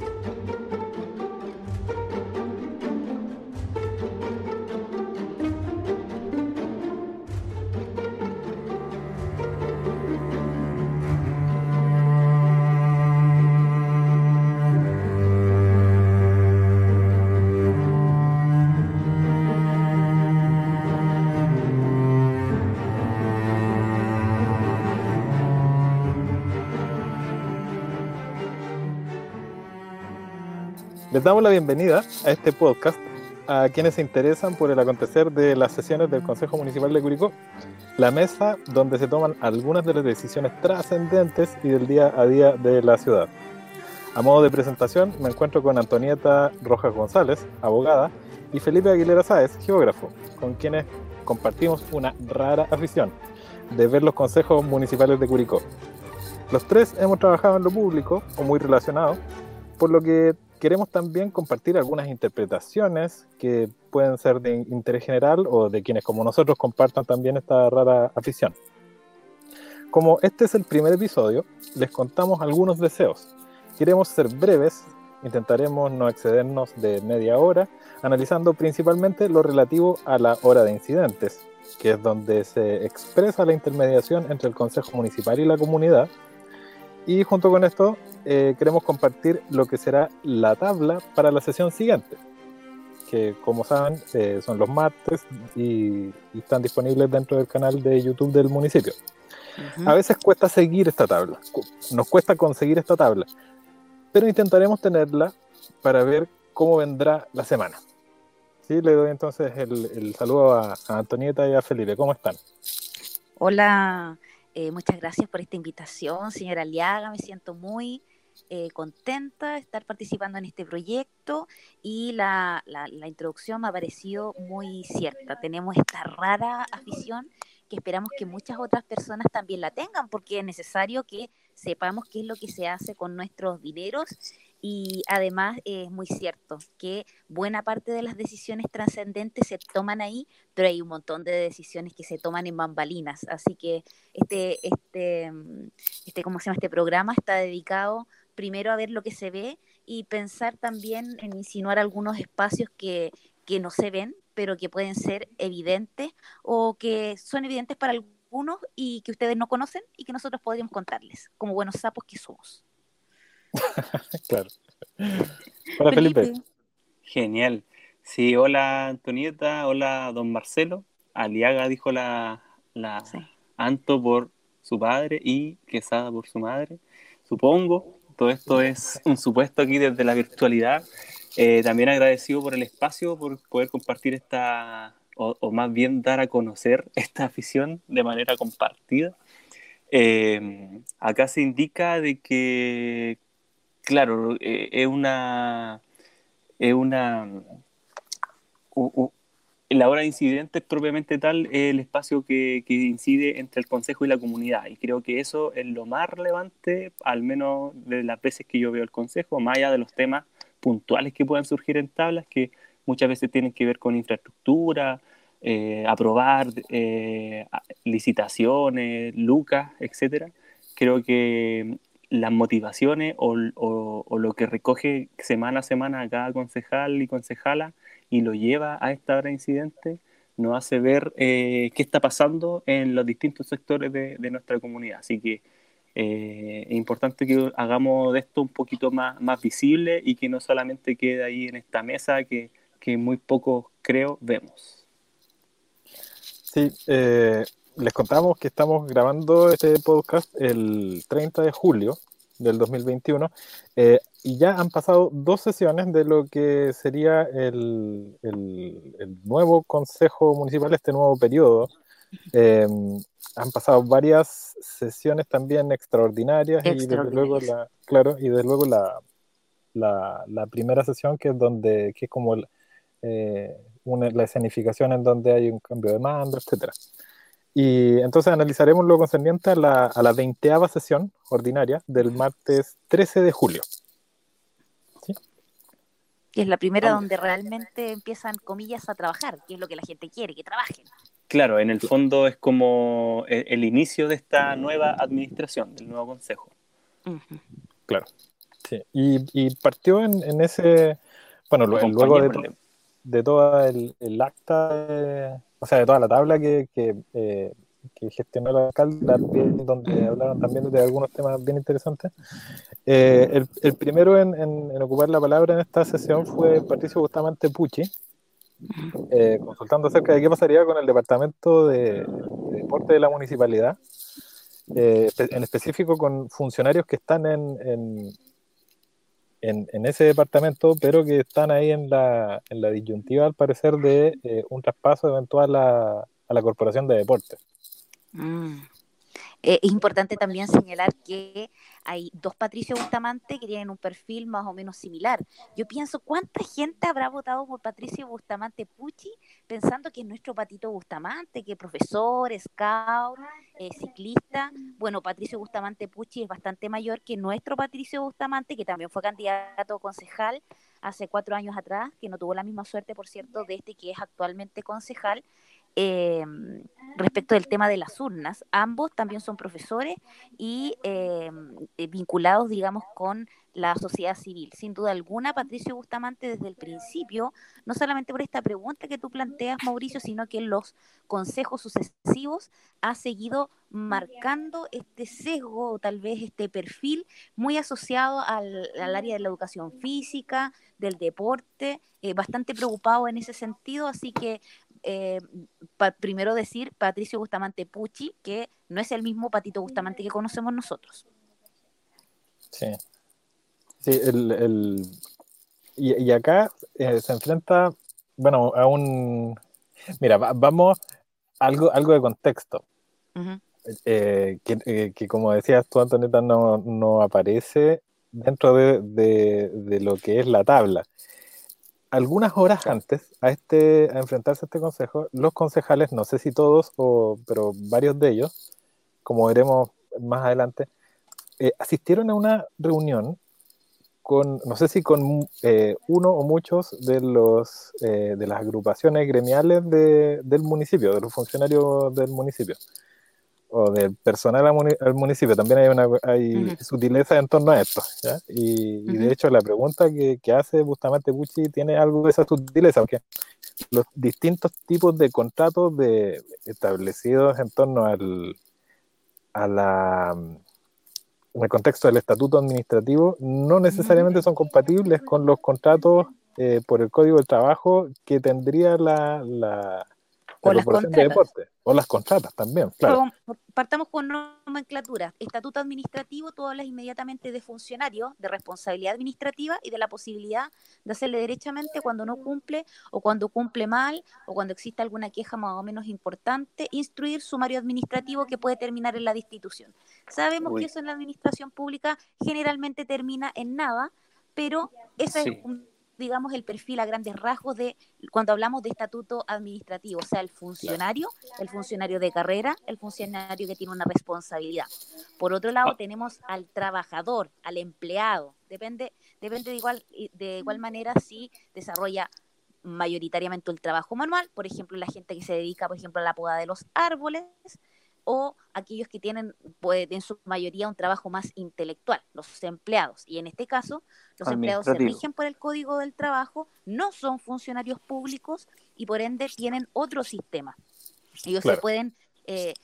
Música Les damos la bienvenida a este podcast a quienes se interesan por el acontecer de las sesiones del Consejo Municipal de Curicó, la mesa donde se toman algunas de las decisiones trascendentes y del día a día de la ciudad. A modo de presentación, me encuentro con Antonieta Rojas González, abogada, y Felipe Aguilera Sáez, geógrafo, con quienes compartimos una rara afición de ver los consejos municipales de Curicó. Los tres hemos trabajado en lo público o muy relacionado, por lo que queremos también compartir algunas interpretaciones que pueden ser de interés general o de quienes como nosotros compartan también esta rara afición. Como este es el primer episodio, les contamos algunos deseos. Queremos ser breves, intentaremos no excedernos de media hora, analizando principalmente lo relativo a la hora de incidentes, que es donde se expresa la intermediación entre el Consejo Municipal y la comunidad, y junto con esto eh, queremos compartir lo que será la tabla para la sesión siguiente, que como saben eh, son los martes y, están disponibles dentro del canal de YouTube del municipio. A veces cuesta seguir esta tabla, nos cuesta conseguir esta tabla, pero intentaremos tenerla para ver cómo vendrá la semana. ¿Sí? Le doy entonces el, saludo a, a Antonieta y a Felipe. ¿Cómo están? Hola, eh, muchas gracias por esta invitación, señora Aliaga. Me siento muy eh, contenta de estar participando en este proyecto y la, la, introducción me ha parecido muy cierta. Tenemos esta rara afición que esperamos que muchas otras personas también la tengan, porque es necesario que sepamos qué es lo que se hace con nuestros dineros y además es muy cierto que buena parte de las decisiones trascendentes se toman ahí, pero hay un montón de decisiones que se toman en bambalinas. Así que este, este, este, ¿cómo se llama? Este programa está dedicado primero a ver lo que se ve y pensar también en insinuar algunos espacios que, que no se ven, pero que pueden ser evidentes o que son evidentes para algunos y que ustedes no conocen y que nosotros podríamos contarles, como buenos sapos que somos. claro. Hola Felipe. Genial. Sí, hola Antonieta, hola don Marcelo. Aliaga dijo la, la Anto por su padre y Quesada por su madre. Supongo, todo esto es un supuesto aquí desde la virtualidad. Eh, también agradecido por el espacio, por poder compartir esta, o, más bien dar a conocer esta afición de manera compartida. Eh, acá se indica de que claro, eh, es una. Es una. La hora de incidentes propiamente tal es el espacio que, incide entre el consejo y la comunidad. Y creo que eso es lo más relevante, al menos de las veces que yo veo el consejo, más allá de los temas puntuales que puedan surgir en tablas, que muchas veces tienen que ver con infraestructura, eh, aprobar eh, licitaciones, lucas, etcétera. Creo que las motivaciones o, lo que recoge semana a semana cada concejal y concejala y lo lleva a esta hora de incidente, nos hace ver eh, qué está pasando en los distintos sectores de, nuestra comunidad. Así que eh, es importante que hagamos de esto un poquito más, más visible y que no solamente quede ahí en esta mesa que, que muy poco creo vemos. Sí, eh, les contamos que estamos grabando este podcast el 30 de julio del 2021 eh, y ya han pasado dos sesiones de lo que sería el, el, nuevo Consejo Municipal, este nuevo periodo. Em, han pasado varias sesiones también extraordinarias, y desde luego la, claro, y desde luego la, la, la, primera sesión que es donde, que es como eh, una, la escenificación en donde hay un cambio de mando, etcétera. Y entonces analizaremos lo concerniente a la, a la veinteava sesión ordinaria del martes 13 de julio. Es la primera donde realmente empiezan, comillas, a trabajar, que es lo que la gente quiere, que trabajen. Claro, en el fondo es como e, el, inicio de esta nueva administración, del nuevo consejo. Claro. Sí, y, partió en, ese, bueno, luego de, de toda el, acta, o sea, de toda la tabla que, que, eh, gestionó el alcalde, donde hablaron también de algunos temas bien interesantes. Eh, el, primero en, ocupar la palabra en esta sesión fue Patricio Bustamante Pucci, eh, consultando acerca de qué pasaría con el departamento de, deporte de la municipalidad, en específico con funcionarios que están en en, ese departamento, pero que están ahí en la, en la disyuntiva, al parecer, de eh, un traspaso eventual a, a, la Corporación de Deportes. Mm. Eh, es importante también señalar que hay dos Patricio Bustamante que tienen un perfil más o menos similar. Yo pienso, ¿cuánta gente habrá votado por Patricio Bustamante Pucci pensando que es nuestro Patito Bustamante, que es profesor, scout, eh, ciclista? Bueno, Patricio Bustamante Pucci es bastante mayor que nuestro Patricio Bustamante, que también fue candidato concejal hace cuatro años atrás, que no tuvo la misma suerte, por cierto, de este que es actualmente concejal. Eh, respecto del tema de las urnas. Ambos también son profesores y eh, vinculados, digamos, con la sociedad civil. Sin duda alguna, Patricio Bustamante desde el principio, no solamente por esta pregunta que tú planteas, Mauricio, sino que los consejos sucesivos ha seguido marcando este sesgo o tal vez este perfil muy asociado al, área de la educación física, del deporte, eh, bastante preocupado en ese sentido, así que eh, primero decir Patricio Bustamante Pucci, que no es el mismo Patito Bustamante que conocemos nosotros. Sí. Sí, el, Y, acá eh, se enfrenta, bueno, a un... Mira, vamos algo, algo de contexto. Eh, que, como decías tú, Antoneta, no, no aparece dentro de, de, lo que es la tabla algunas horas antes a, este, a enfrentarse a este consejo, los concejales, no sé si todos, o, pero varios de ellos, como veremos más adelante, eh, asistieron a una reunión con, no sé si con eh, uno o muchos de, los, eh, de las agrupaciones gremiales de, del municipio, de los funcionarios del municipio o del personal al municipio, también hay una hay sutileza en torno a esto. Y, de hecho la pregunta que, que, hace Bustamante Pucci tiene algo de esa sutileza, porque los distintos tipos de contratos de, establecidos en torno al, a la, en el contexto del estatuto administrativo no necesariamente son compatibles con los contratos eh, por el Código del Trabajo que tendría la, la o las contratas. O las contratas también, claro. partamos con nomenclatura. Estatuto administrativo, tú hablas inmediatamente de funcionario, de responsabilidad administrativa y de la posibilidad de hacerle derechamente cuando no cumple o cuando cumple mal o cuando existe alguna queja más o menos importante, instruir sumario administrativo que puede terminar en la destitución. Sabemos que eso en la administración pública generalmente termina en nada, pero esa es un digamos, el perfil a grandes rasgos de cuando hablamos de estatuto administrativo, o sea, el funcionario, el funcionario de carrera, el funcionario que tiene una responsabilidad. Por otro lado, ah. tenemos al trabajador, al empleado. Depende, depende de igual, de igual manera si desarrolla mayoritariamente el trabajo manual, por ejemplo, la gente que se dedica, por ejemplo, a la poda de los árboles, o aquellos que tienen pues, en su mayoría un trabajo más intelectual, los empleados. Y en este caso, los empleados se rigen por el Código del Trabajo, no son funcionarios públicos y por ende tienen otro sistema. Ellos se pueden, eh,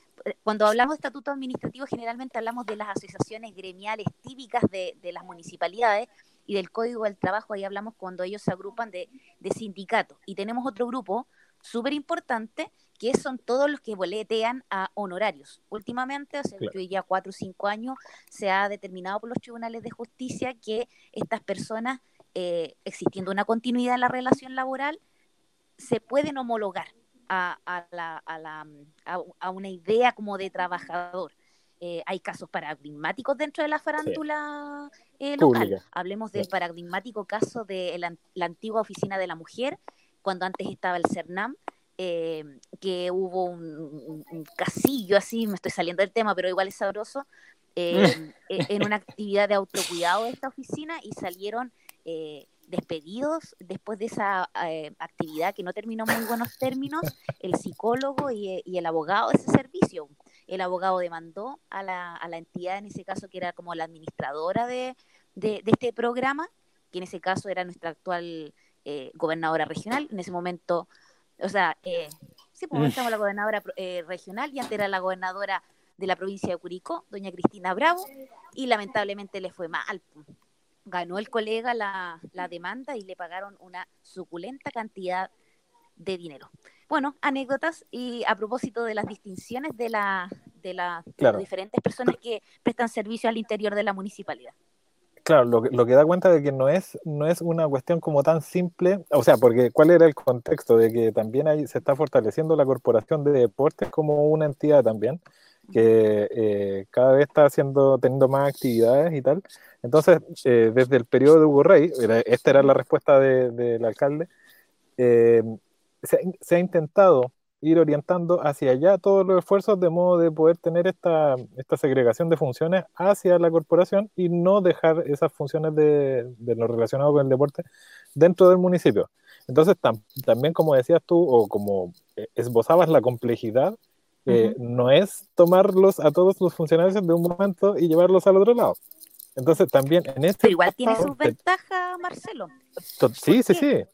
cuando hablamos de estatuto administrativo, generalmente hablamos de las asociaciones gremiales típicas de, las municipalidades y del Código del Trabajo, ahí hablamos cuando ellos se agrupan de, de sindicatos. Y tenemos otro grupo súper importante que son todos los que boletean a honorarios. Últimamente, hace ya cuatro o cinco años, se ha determinado por los tribunales de justicia que estas personas, eh, existiendo una continuidad en la relación laboral, se pueden homologar a, una idea como de trabajador. Eh, hay casos paradigmáticos dentro de la farándula eh, local. Hablemos del paradigmático caso de la antigua oficina de la mujer, cuando antes estaba el CERNAM, eh, que hubo un, casillo así, me estoy saliendo del tema, pero igual es sabroso, eh, e, en una actividad de autocuidado de esta oficina y salieron eh, despedidos después de esa actividad que no terminó en muy buenos términos, el psicólogo y, el abogado de ese servicio. El abogado demandó a la, a la entidad, en ese caso que era como la administradora de, de, este programa, que en ese caso era nuestra actual eh, gobernadora regional, en ese momento, o sea, eh, sí, pues estamos la gobernadora eh, regional y antes era la gobernadora de la provincia de Curicó, doña Cristina Bravo, y lamentablemente le fue mal. Ganó el colega la, la demanda y le pagaron una suculenta cantidad de dinero. Bueno, anécdotas y a propósito de las distinciones de, la, de, las diferentes personas que prestan servicio al interior de la municipalidad. Claro, lo que, lo que da cuenta de que no es, no es una cuestión como tan simple, o sea, porque ¿cuál era el contexto? De que también ahí se está fortaleciendo la Corporación de Deportes como una entidad también, que eh, cada vez está haciendo, teniendo más actividades y tal. Entonces, eh, desde el periodo de Hugo Rey, esta era la respuesta del alcalde, eh, se, ha intentado ir orientando hacia allá todos los esfuerzos de modo de poder tener esta, esta segregación de funciones hacia la corporación y no dejar esas funciones de, de lo relacionado con el deporte dentro del municipio. Entonces, también como decías tú, o como eh, esbozabas la complejidad, eh, no es tomarlos a todos los funcionarios de un momento y llevarlos al otro lado. Entonces, también en este... Pero igual tiene sus ventajas, Marcelo. Sí, sí, sí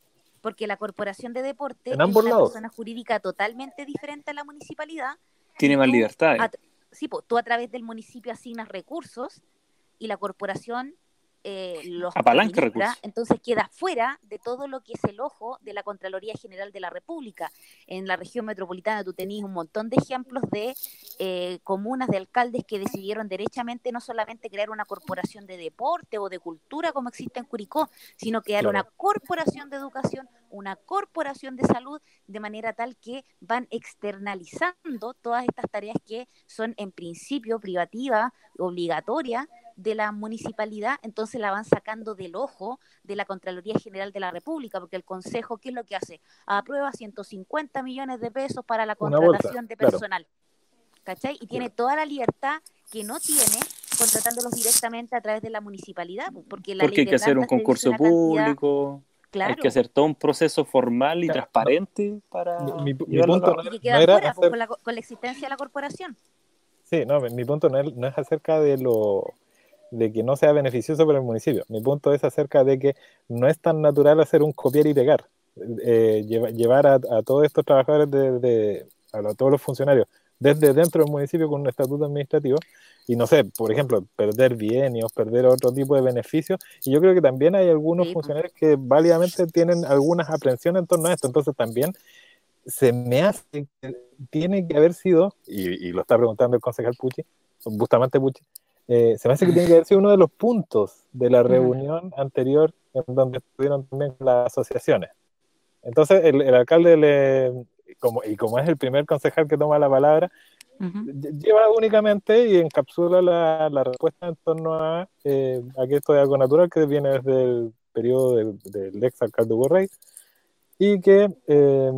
porque la Corporación de Deporte es una persona jurídica totalmente diferente a la municipalidad. Tiene más libertad. Sí, pues, tú a través del municipio asignas recursos y la corporación eh, los apalanca entonces queda fuera de todo lo que es el ojo de la Contraloría General de la República. En la región metropolitana tú tenías un montón de ejemplos de eh, comunas, de alcaldes que decidieron derechamente no solamente crear una corporación de deporte o de cultura como existe en Curicó, sino crear una corporación de educación, una corporación de salud, de manera tal que van externalizando todas estas tareas que son en principio privativas, obligatorias, de la municipalidad, entonces la van sacando del ojo de la Contraloría General de la República, porque el Consejo, ¿qué es lo que hace? Aprueba 150 millones de pesos para la contratación de personal. ¿Cachai? Y tiene toda la libertad que no tiene contratándolos directamente a través de la municipalidad, porque la porque hay que hacer un concurso público. Hay que hacer todo un proceso formal y transparente para. Mi, punto y que queda fuera, pues, con, la, con, la, existencia de la corporación. Sí, no, mi punto no es, no es acerca de lo de que no sea beneficioso para el municipio. Mi punto es acerca de que no es tan natural hacer un copiar y pegar. Eh, llevar a, todos estos trabajadores, de, a, todos los funcionarios, desde dentro del municipio con un estatuto administrativo y no sé, por ejemplo, perder bienios, perder otro tipo de beneficios. Y yo creo que también hay algunos funcionarios que válidamente tienen algunas aprensiones en torno a esto. Entonces también se me hace que tiene que haber sido, y, y lo está preguntando el concejal Pucci, Bustamante Pucci, eh, se me hace que tiene que haber sido uno de los puntos de la reunión anterior en donde estuvieron también las asociaciones. Entonces, el, alcalde, le, como, y como es el primer concejal que toma la palabra, lleva únicamente y encapsula la, la respuesta en torno a, eh, a que esto de algo natural que viene desde el periodo del, del ex alcalde Rey y que eh,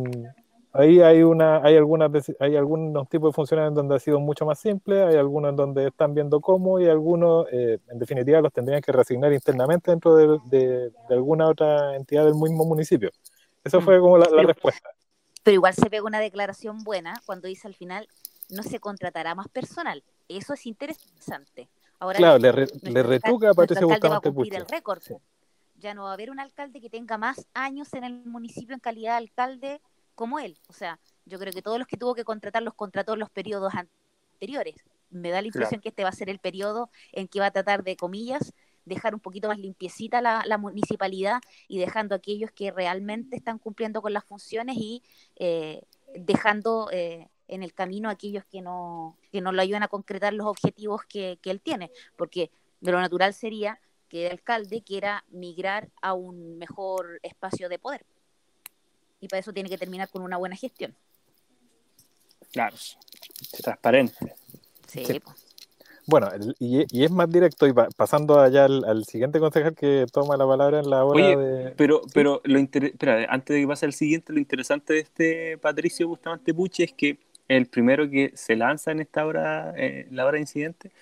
Ahí hay, una, hay, algunas, hay algunos tipos de funciones en donde ha sido mucho más simple, hay algunos en donde están viendo cómo y algunos, eh, en definitiva, los tendrían que reasignar internamente dentro de, de, alguna otra entidad del mismo municipio. Eso fue mm. como la, respuesta. Pero igual se ve una declaración buena cuando dice al final no se contratará más personal. Eso es interesante. Ahora, claro, le, le retuca a Patricia Bustamante el récord. Ya no va a haber un alcalde que tenga más años en el municipio en calidad de alcalde como él. O sea, yo creo que todos los que tuvo que contratar los contrató en los periodos anteriores. Me da la impresión que este va a ser el periodo en que va a tratar de, comillas, dejar un poquito más limpiecita la, municipalidad y dejando a aquellos que realmente están cumpliendo con las funciones y eh, dejando eh, en el camino a aquellos que no, que no lo ayudan a concretar los objetivos que, que él tiene. Porque de lo natural sería que el alcalde quiera migrar a un mejor espacio de poder y para eso tiene que terminar con una buena gestión. Claro, transparente. Sí. Bueno, y, es más directo, y pasando allá al, siguiente concejal que toma la palabra en la hora de... Pero, pero lo espera, antes de que pase al siguiente, lo interesante de este Patricio Bustamante Puche es que el primero que se lanza en esta hora, eh, la hora de incidente,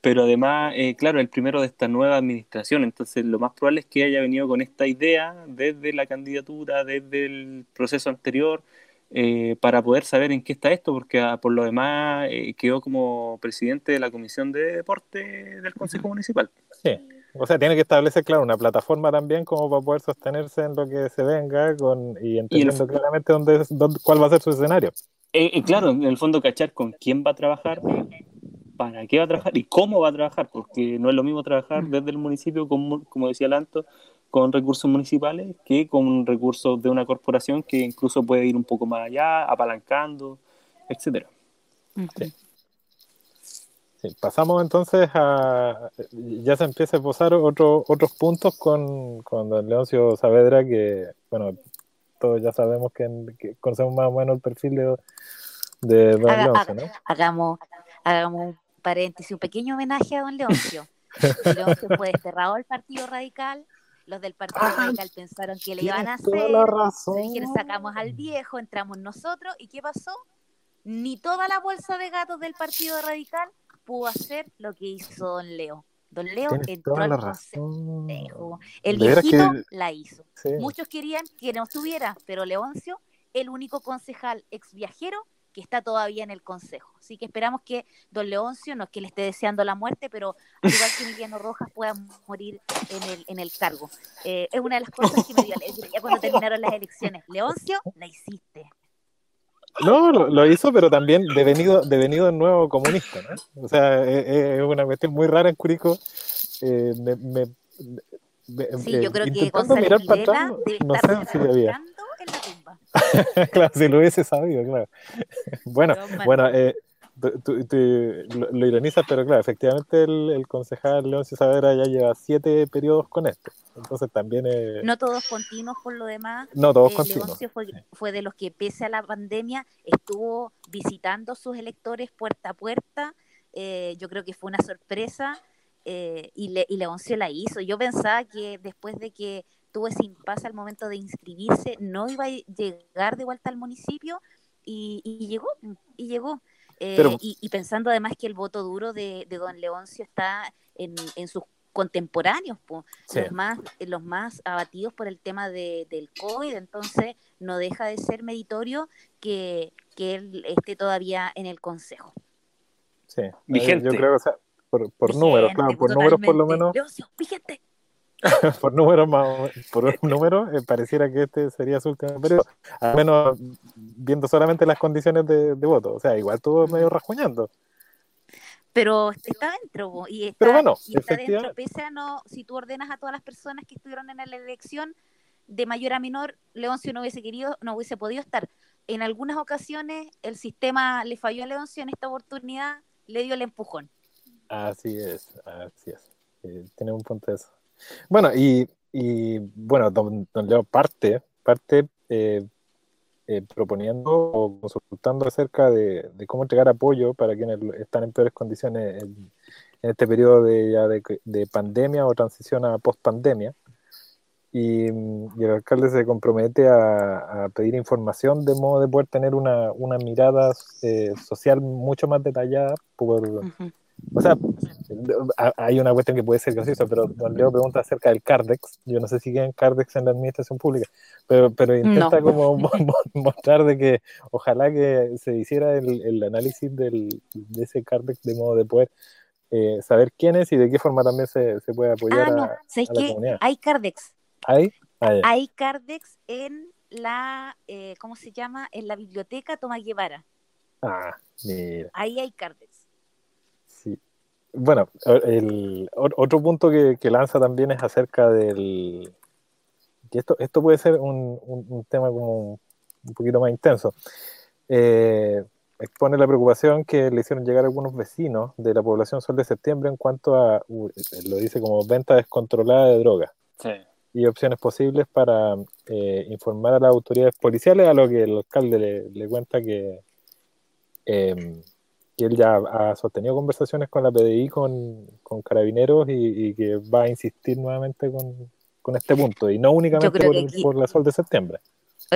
pero además, eh, claro, el primero de esta nueva administración, entonces lo más probable es que haya venido con esta idea desde la candidatura, desde el proceso anterior, eh, para poder saber en qué está esto, porque ah, por lo demás eh, quedó como presidente de la Comisión de Deporte del Consejo Municipal. Sí. O sea, tiene que establecer, claro, una plataforma también como para poder sostenerse en lo que se venga con, y entendiendo claramente dónde, dónde, cuál va a ser su escenario. Eh, eh, claro, en el fondo cachar con quién va a trabajar, para qué va a trabajar y cómo va a trabajar, porque no es lo mismo trabajar mm. desde el municipio, como, como decía Lanto, con recursos municipales que con recursos de una corporación que incluso puede ir un poco más allá, apalancando, etcétera. pasamos entonces a. Ya se empieza a esbozar otro, otros puntos con, con don Leoncio Saavedra, que, bueno, todos ya sabemos que, conocemos más o menos el perfil de, de don Leoncio, ¿no? Hagamos, hagamos un paréntesis, un pequeño homenaje a don Leoncio. Leoncio fue desterrado del Partido Radical. Los del Partido Radical pensaron que le iban a hacer. Razón. sacamos al viejo, entramos nosotros. ¿Y qué pasó? Ni toda la bolsa de gatos del Partido Radical pudo hacer lo que hizo don Leo. Don Leo entró al consejo. El viejito la hizo. Muchos querían que no estuviera, pero Leoncio, el único concejal ex viajero que está todavía en el consejo. Así que esperamos que don Leoncio, no es que le esté deseando la muerte, pero al igual que Emiliano Rojas pueda morir en el, en el cargo. Eh, es una de las cosas que me dio alegría cuando terminaron las elecciones. Leoncio, la hiciste. No, lo, hizo, pero también devenido, devenido de nuevo comunista, ¿no? O sea, e, e, es, una cuestión muy rara en Curico. Eh, me, me, sí, yo creo que Gonzalo mirar para atrás, no sé si había. claro, si lo hubiese sabido, claro. bueno, bueno, eh, lo, ironizas, pero claro, efectivamente el, el concejal León Saavedra ya lleva siete periodos con esto. Entonces también... no todos continuos por lo demás. No todos eh, continuos. Fue, fue, de los que pese a la pandemia estuvo visitando sus electores puerta a puerta. Eh, yo creo que fue una sorpresa eh, y, le, y Leoncio la hizo. Yo pensaba que después de que tuvo ese impasse al momento de inscribirse, no iba a llegar de vuelta al municipio y, y llegó, y llegó. Eh, y, pensando además que el voto duro de, don Leoncio está en, sus contemporáneos, los, más, los más abatidos por el tema de, del COVID, entonces no deja de ser meritorio que, él esté todavía en el Consejo. Sí, vigente. Yo creo que por, por números, claro, por números por lo menos. Leoncio, vigente. por números más, por un número, eh, pareciera que este sería su último periodo, al menos viendo solamente las condiciones de, voto, o sea, igual estuvo medio rasguñando. Pero está dentro, y está, Pero bueno, y está dentro, pese a no, si tú ordenas a todas las personas que estuvieron en la elección, de mayor a menor, Leoncio no hubiese querido, no hubiese podido estar. En algunas ocasiones el sistema le falló a Leoncio, en esta oportunidad le dio el empujón. Así es, así es. Eh, tiene un punto de eso. Bueno, y, y bueno, don, Leo parte, parte eh, eh, proponiendo o consultando acerca de, cómo entregar apoyo para quienes están en peores condiciones en, este periodo de, ya de, pandemia o transición a post-pandemia. Y, el alcalde se compromete a, pedir información de modo de poder tener una, una mirada eh, social mucho más detallada por, o sea, hay una cuestión que puede ser graciosa, pero don Leo pregunta acerca del Cardex. Yo no sé si quieren Cardex en la administración pública, pero, pero intenta como mostrar de que ojalá que se hiciera el, el análisis del, de ese Cardex de modo de poder eh, saber quién es y de qué forma también se, se puede apoyar ah, no. a, la comunidad. Hay Cardex. ¿Hay? Ah, hay Cardex en la, eh, ¿cómo se llama? En la biblioteca Tomás Guevara. Ah, mira. Ahí hay Cardex bueno, el otro punto que, lanza también es acerca del que esto, esto puede ser un, tema como un poquito más intenso. Eh, expone la preocupación que le hicieron llegar algunos vecinos de la población Sol de Septiembre en cuanto a, lo dice como venta descontrolada de drogas. Y opciones posibles para eh, informar a las autoridades policiales, a lo que el alcalde le, cuenta que eh, que él ya ha sostenido conversaciones con la PDI, con, con carabineros y, que va a insistir nuevamente con, con este punto y no únicamente por, la sol de septiembre.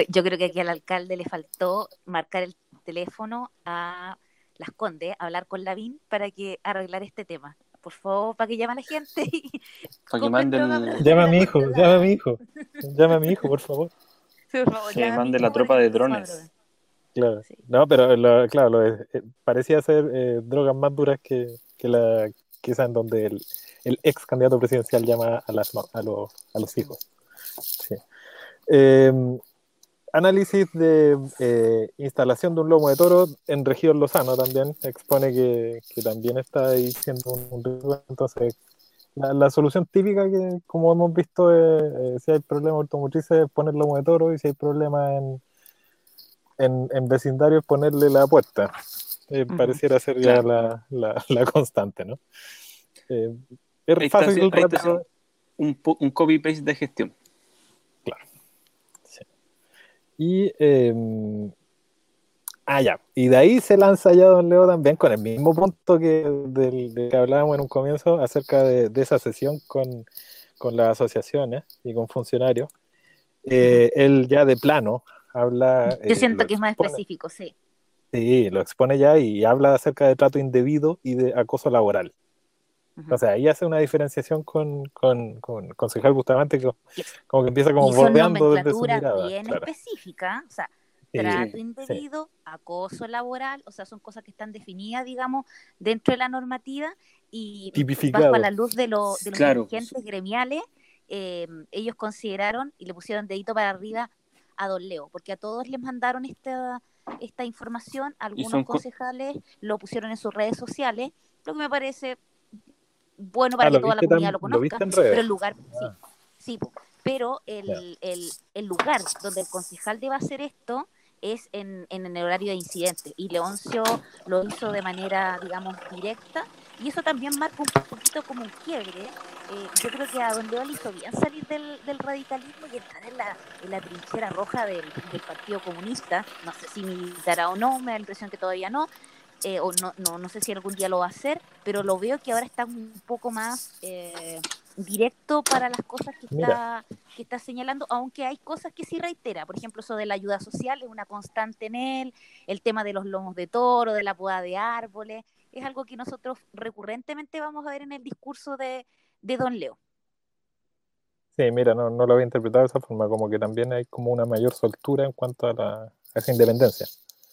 Yo creo que aquí al alcalde le faltó marcar el teléfono a Las Condes, hablar con Lavín para que arreglar este tema. Por favor, para que llame a la gente. para que manden... Llama a mi hijo, llama a mi hijo. Llama a mi hijo, por favor. que mande la tropa de drones. Claro. No, pero claro, lo, eh, parecía ser eh, drogas más duras que, que, la, que es en donde el, el ex candidato presidencial llama a, las, a, los, a los hijos. Sí. Eh, análisis de eh, instalación de un lomo de toro en región Lozano también expone que, que también está ahí siendo un, un riesgo. Entonces, la, la, solución típica que, como hemos visto, eh, si hay problemas automotrices, poner lomo de toro y si hay problemas en, en, en vecindarios, ponerle la puerta. Eh, uh -huh. Pareciera ser ya claro. la, la, la, constante, ¿no? Eh, es fácil está, un, un copy-paste de gestión. Y, eh, ah, ya. Y de ahí se lanza ya Don Leo también con el mismo punto que del, de que hablábamos en un comienzo acerca de, de esa sesión con, con, las asociaciones y con funcionarios. Eh, él ya de plano habla. Yo siento eh, que es más específico, sí. Sí, lo expone ya y habla acerca de trato indebido y de acoso laboral. Uh -huh. O sea, ahí hace una diferenciación con, con, con concejal Bustamante que como que empieza como bordeando desde su mirada. bien claro. específica, o sea, trato sí, indebido, sí. acoso laboral, o sea, son cosas que están definidas, digamos, dentro de la normativa y bajo la luz de, lo, de los claro. dirigentes gremiales, eh, ellos consideraron y le pusieron dedito para arriba a Don Leo, porque a todos les mandaron esta, esta información, algunos concejales lo pusieron en sus redes sociales, lo que me parece bueno para ah, que toda la comunidad lo conozca, lo pero el lugar, ah. sí, sí, pero el, el, el, lugar donde el concejal debe hacer esto es en, en el horario de incidente y Leoncio lo hizo de manera, digamos, directa y eso también marca un poquito como un quiebre. Eh, yo creo que a Don Leo le hizo bien salir del, del radicalismo y entrar en la, en la trinchera roja del, del, Partido Comunista. No sé si militará o no, me da la impresión que todavía no, eh, o no, no, no sé si algún día lo va a hacer, pero lo veo que ahora está un poco más eh, directo para las cosas que está, que está señalando, aunque hay cosas que sí reitera, por ejemplo, eso de la ayuda social es una constante en él, el tema de los lomos de toro, de la poda de árboles, es algo que nosotros recurrentemente vamos a ver en el discurso de, de Don Leo. Sí, mira, no, no lo había interpretado de esa forma, como que también hay como una mayor soltura en cuanto a, la, a esa independencia.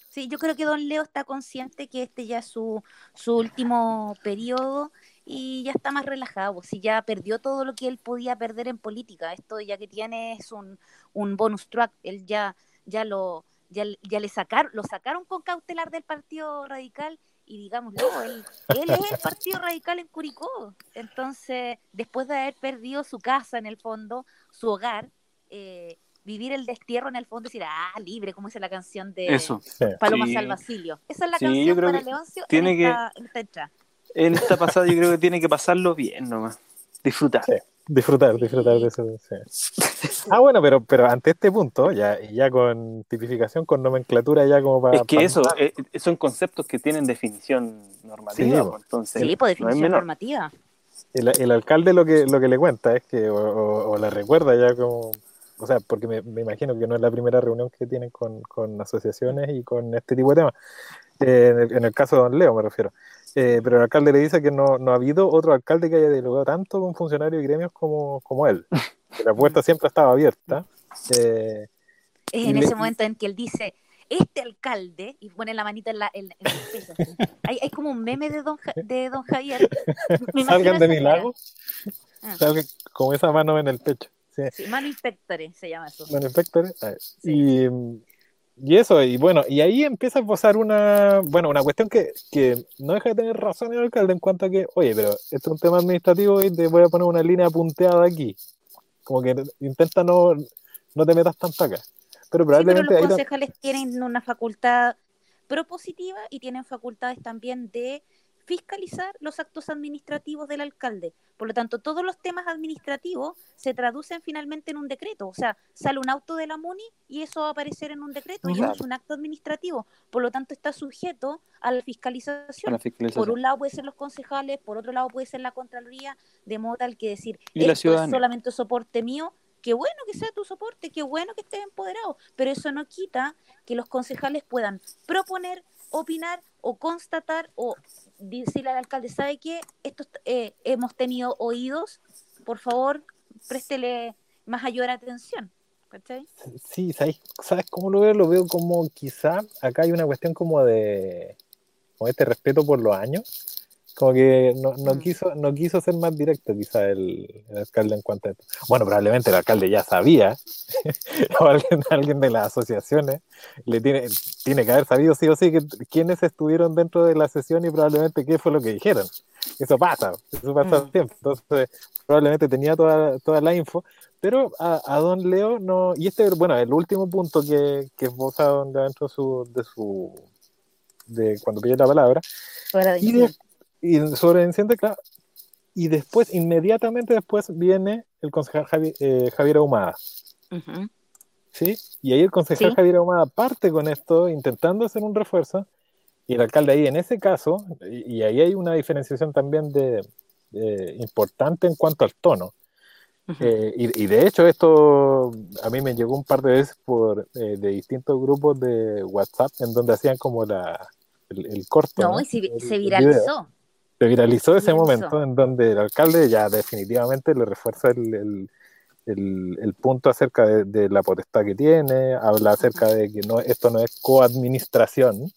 Sí, yo creo que don Leo está consciente que este ya es su, su último periodo y ya está más relajado, si ya perdió todo lo que él podía perder en política, esto ya que tiene es un, un bonus track, él ya, ya lo ya, ya le sacaron, lo sacaron con cautelar del Partido Radical y digámoslo, él, él es el Partido Radical en Curicó, entonces después de haber perdido su casa en el fondo, su hogar, eh, vivir el destierro en el fondo y decir, ah, libre, como dice la canción de Eso. Paloma sí. Salvacilio. Esa es la sí, canción para Leoncio tiene en, esta, que, en esta entrada. En esta pasada yo creo que tiene que pasarlo bien nomás. Disfrutar. Sí, disfrutar, disfrutar de eso. Sí. Ah, bueno, pero, pero ante este punto, ya, ya con tipificación, con nomenclatura, ya como para. Es que eso, eh, son conceptos que tienen definición normativa. Sí, entonces, sí pues definición no normativa. El, el, alcalde lo que, lo que le cuenta es que, o, o, o la recuerda ya como o sea, porque me, me, imagino que no es la primera reunión que tienen con, con asociaciones y con este tipo de temas. Eh, en, el, en, el, caso de Don Leo me refiero. Eh, pero el alcalde le dice que no, no, ha habido otro alcalde que haya dialogado tanto con funcionarios y gremios como, como él. Que la puerta siempre estaba abierta. Eh, es en ese momento en que él dice, este alcalde, y pone la manita en, la, en, en el pecho. hay, hay, como un meme de don, de don Javier. Salgan de mi lago. Ah. Salgan con esa mano en el pecho. Sí. Sí, mano inspectore se llama eso. Mano inspectore. Sí. Y, y, eso, y bueno, y ahí empieza a posar una, bueno, una cuestión que, que no deja de tener razón el alcalde en cuanto a que, oye, pero esto es un tema administrativo y te voy a poner una línea punteada aquí. Como que intenta no, no te metas tanto acá. Pero probablemente. Sí, pero los concejales tienen una facultad propositiva y tienen facultades también de fiscalizar los actos administrativos del alcalde. Por lo tanto, todos los temas administrativos se traducen finalmente en un decreto. O sea, sale un auto de la MUNI y eso va a aparecer en un decreto y eso es un acto administrativo. Por lo tanto, está sujeto a la, a la fiscalización. Por un lado puede ser los concejales, por otro lado puede ser la Contraloría, de modo tal que decir, ¿Y esto es solamente soporte mío, qué bueno que sea tu soporte, qué bueno que estés empoderado, pero eso no quita que los concejales puedan proponer, opinar o constatar o decirle al alcalde, ¿sabe qué? Estos, eh, hemos tenido oídos, por favor, préstele más mayor atención. ¿cachai? Sí, ¿sabes, ¿sabes cómo lo veo? Lo veo como quizá acá hay una cuestión como de como este respeto por los años, Como que no, no Mm. quiso, no quiso ser más directo quizá el, el alcalde en cuanto a esto. Bueno, probablemente el alcalde ya sabía, o alguien, alguien de las asociaciones le tiene, tiene que haber sabido sí o sí que, quiénes estuvieron dentro de la sesión y probablemente qué fue lo que dijeron. Eso pasa, eso pasa Mm. siempre. Entonces, probablemente tenía toda, toda la info, pero a, a don Leo no. Y este, bueno, el último punto que, que esbozaron dentro de su, de su. de cuando pidió la palabra, y, de- y sobre incidente, claro. Y después, inmediatamente después, viene el concejal Javi- eh, Javier Ahumada. ¿Sí? Y ahí el concejal Sí. Javier Ahumada parte con esto, intentando hacer un refuerzo, y el alcalde ahí, en ese caso, y, y ahí hay una diferenciación también de, de- importante en cuanto al tono. Eh, y, y de hecho esto a mí me llegó un par de veces por eh, de distintos grupos de WhatsApp en donde hacían como la el, el corto. no, ¿no? y se, El- se viralizó. video. Se viralizó ese Viralizó. momento en donde el alcalde ya definitivamente le refuerza el, el- el- punto acerca de, de la potestad que tiene, habla acerca de que no, esto no es coadministración,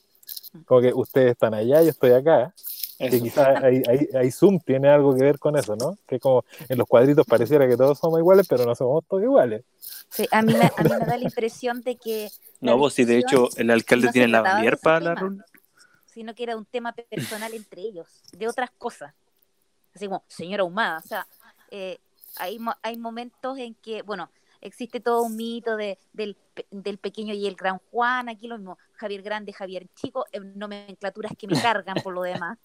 como que ustedes están allá, yo estoy acá, que quizás ahí, ahí- ahí Zoom tiene algo que ver con eso, ¿no? Que como en los cuadritos pareciera que todos somos iguales, pero no somos todos iguales. Sí, a, mí me, a mí me da la impresión de que No, vos si de hecho el alcalde no tiene la ese para la tema. reunión. sino que era un tema personal entre ellos, de otras cosas. Así como, señora Humada, o sea, eh, hay, hay momentos en que, bueno, existe todo un mito de, del, del pequeño y el gran Juan, aquí lo mismo, Javier Grande, Javier Chico, en nomenclaturas que me cargan por lo demás.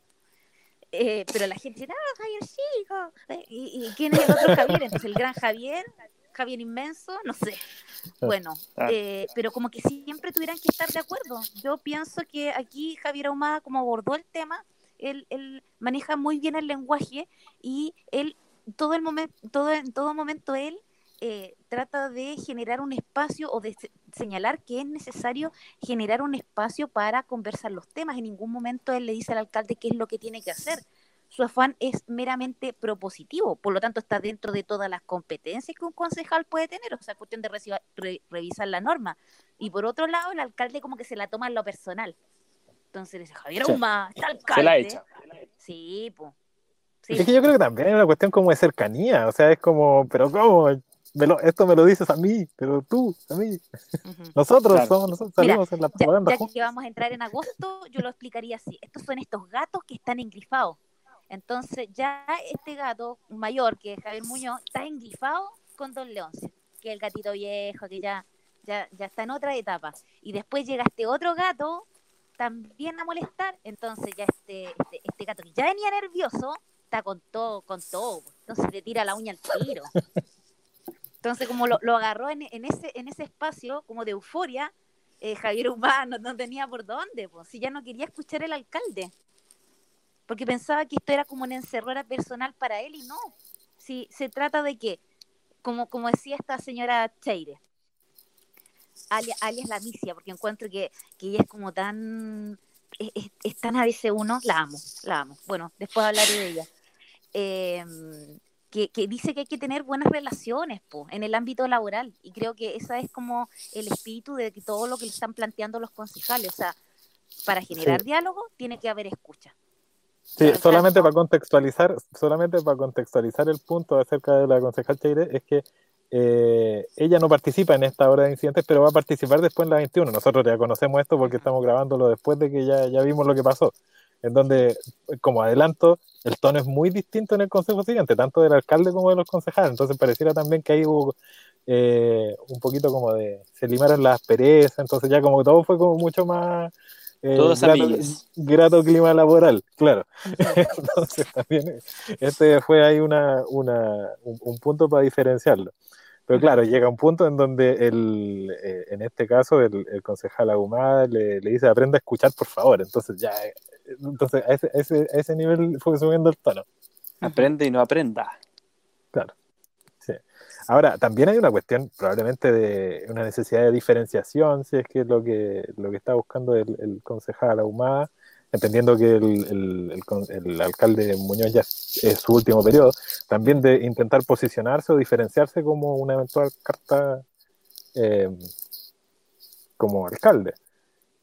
Eh, pero la gente dice, ah, Javier Chico, eh, ¿y, y quién es el otro Javier? Entonces, el gran Javier, Javier Inmenso, no sé. Bueno, Ah. eh, pero como que siempre tuvieran que estar de acuerdo. Yo pienso que aquí Javier Ahumada, como abordó el tema, él, él maneja muy bien el lenguaje y él, todo el momento, todo, en todo momento él eh, trata de generar un espacio o de se- señalar que es necesario generar un espacio para conversar los temas. En ningún momento él le dice al alcalde qué es lo que tiene que hacer. Su afán es meramente propositivo, por lo tanto está dentro de todas las competencias que un concejal puede tener, o sea, cuestión de reciba- re- revisar la norma. Y por otro lado, el alcalde como que se la toma en lo personal. Entonces dice, Javier Sí. Ahumada, está alcalde. Se la echa. Sí, pues. Sí, Es que yo creo que también es una cuestión como de cercanía, o sea, es como, pero ¿cómo? Me lo- esto me lo dices a mí, pero tú, a mí. Nosotros Claro. somos, nosotros Mira, salimos en la Ya, propaganda ya juntos. que vamos a entrar en agosto, yo lo explicaría así. Estos son estos gatos que están engrifados. Entonces ya este gato mayor, que es Javier Muñoz, está engrifado con Don Leonce, que es el gatito viejo, que ya, ya, ya está en otra etapa. Y después llega este otro gato también a molestar. Entonces ya este, este, este gato que ya venía nervioso, está con todo, con todo. Entonces le tira la uña al tiro. Entonces como lo, lo agarró en, en ese, en ese espacio como de euforia, eh, Javier Humano no tenía por dónde, pues, si ya no quería escuchar el alcalde, porque pensaba que esto era como una encerrora personal para él y no, si se trata de que, como, como decía esta señora Cheire, alias, alias la misia, porque encuentro que, que ella es como tan, es, es- es tan ABC1, la amo, la amo, bueno, después hablaré de ella. Eh, que, que dice que hay que tener buenas relaciones po, en el ámbito laboral y creo que esa es como el espíritu de todo lo que le están planteando los concejales, o sea, para generar Sí. diálogo tiene que haber escucha. Sí, solamente para contextualizar, solamente para contextualizar el punto acerca de la concejal Cheire, es que eh, ella no participa en esta hora de incidentes, pero va a participar después en la 21. Nosotros ya conocemos esto porque estamos grabándolo después de que ya, ya vimos lo que pasó. En donde, como adelanto, el tono es muy distinto en el consejo siguiente, tanto del alcalde como de los concejales. Entonces pareciera también que ahí hubo eh, un poquito como de, se limaron las perezas, entonces ya como todo fue como mucho más... eh, Todos grato, grato clima laboral, claro. Entonces también este fue ahí una, una, un, un punto para diferenciarlo. Pero claro, llega un punto en donde el, eh, en este caso el, el concejal Ahumada le, le dice aprenda a escuchar por favor. Entonces ya, eh, entonces a ese, a ese, a ese nivel fue subiendo el tono. Aprende y no aprenda. Claro. Sí. Ahora, también hay una cuestión probablemente de una necesidad de diferenciación, si es que es lo que, lo que está buscando el, el concejal Ahumada, entendiendo que el, el, el con- el alcalde Muñoz ya es, es su último periodo, también de intentar posicionarse o diferenciarse como una eventual carta eh, como alcalde.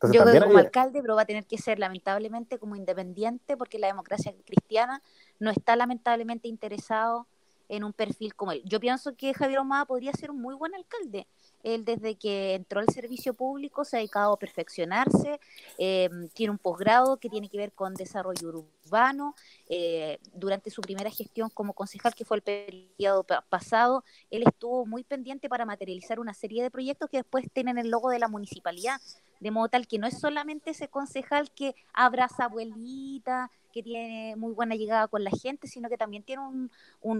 Yo creo que como alcalde, pero va a tener que ser lamentablemente como independiente porque la democracia cristiana no está lamentablemente interesado en un perfil como él. Yo pienso que Javier Omada podría ser un muy buen alcalde. Él desde que entró al servicio público se ha dedicado a perfeccionarse, eh, tiene un posgrado que tiene que ver con desarrollo urbano. Eh, durante su primera gestión como concejal, que fue el periodo pasado, él estuvo muy pendiente para materializar una serie de proyectos que después tienen el logo de la municipalidad, de modo tal que no es solamente ese concejal que abraza abuelita, que tiene muy buena llegada con la gente, sino que también tiene un,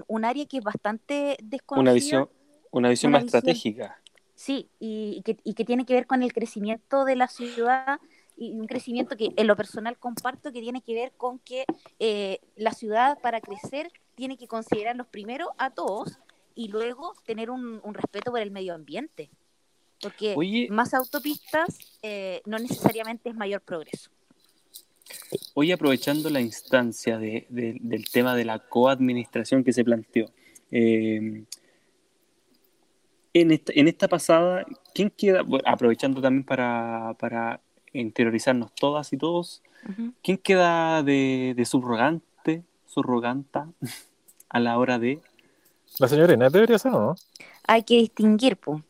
un, área que es bastante desconocida. Una visión, una visión más estratégica. Sí, y, que, y que tiene que ver con el crecimiento de la ciudad y un crecimiento que en lo personal comparto que tiene que ver con que eh, la ciudad para crecer tiene que considerarlos primero a todos y luego tener un, un respeto por el medio ambiente. Porque más autopistas eh, no necesariamente es mayor progreso. Hoy aprovechando la instancia de, del tema de la coadministración que se planteó, eh, en, esta, en esta pasada, ¿quién queda, aprovechando también para, para interiorizarnos todas y todos, ¿quién queda de, de subrogante, subroganta a la hora de... La señora Inés debería ser, ¿no? Hay que distinguir, pues.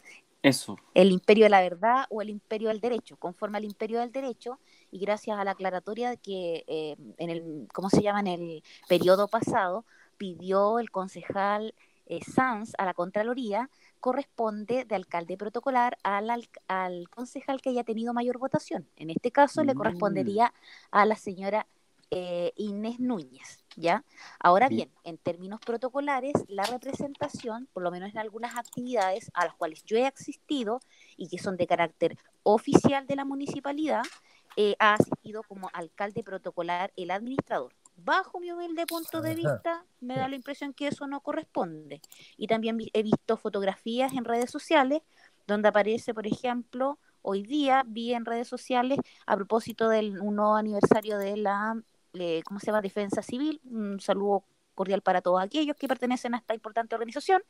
Eso. El imperio de la verdad o el imperio del derecho. Conforme al imperio del derecho, y gracias a la aclaratoria que eh, en el, ¿cómo se llama? En el periodo pasado, pidió el concejal eh, Sanz a la Contraloría, corresponde de alcalde protocolar al, al, concejal que haya tenido mayor votación. En este caso le mm. correspondería a la señora eh, Inés Núñez. ¿ya? Ahora bien, en términos protocolares, la representación, por lo menos en algunas actividades a las cuales yo he asistido y que son de carácter oficial de la municipalidad, eh, ha asistido como alcalde protocolar el administrador. Bajo mi humilde punto de vista, me da la impresión que eso no corresponde. Y también he visto fotografías en redes sociales donde aparece, por ejemplo, hoy día vi en redes sociales a propósito del un nuevo aniversario de la ¿cómo se llama? Defensa Civil. Un saludo cordial para todos aquellos que pertenecen a esta importante organización.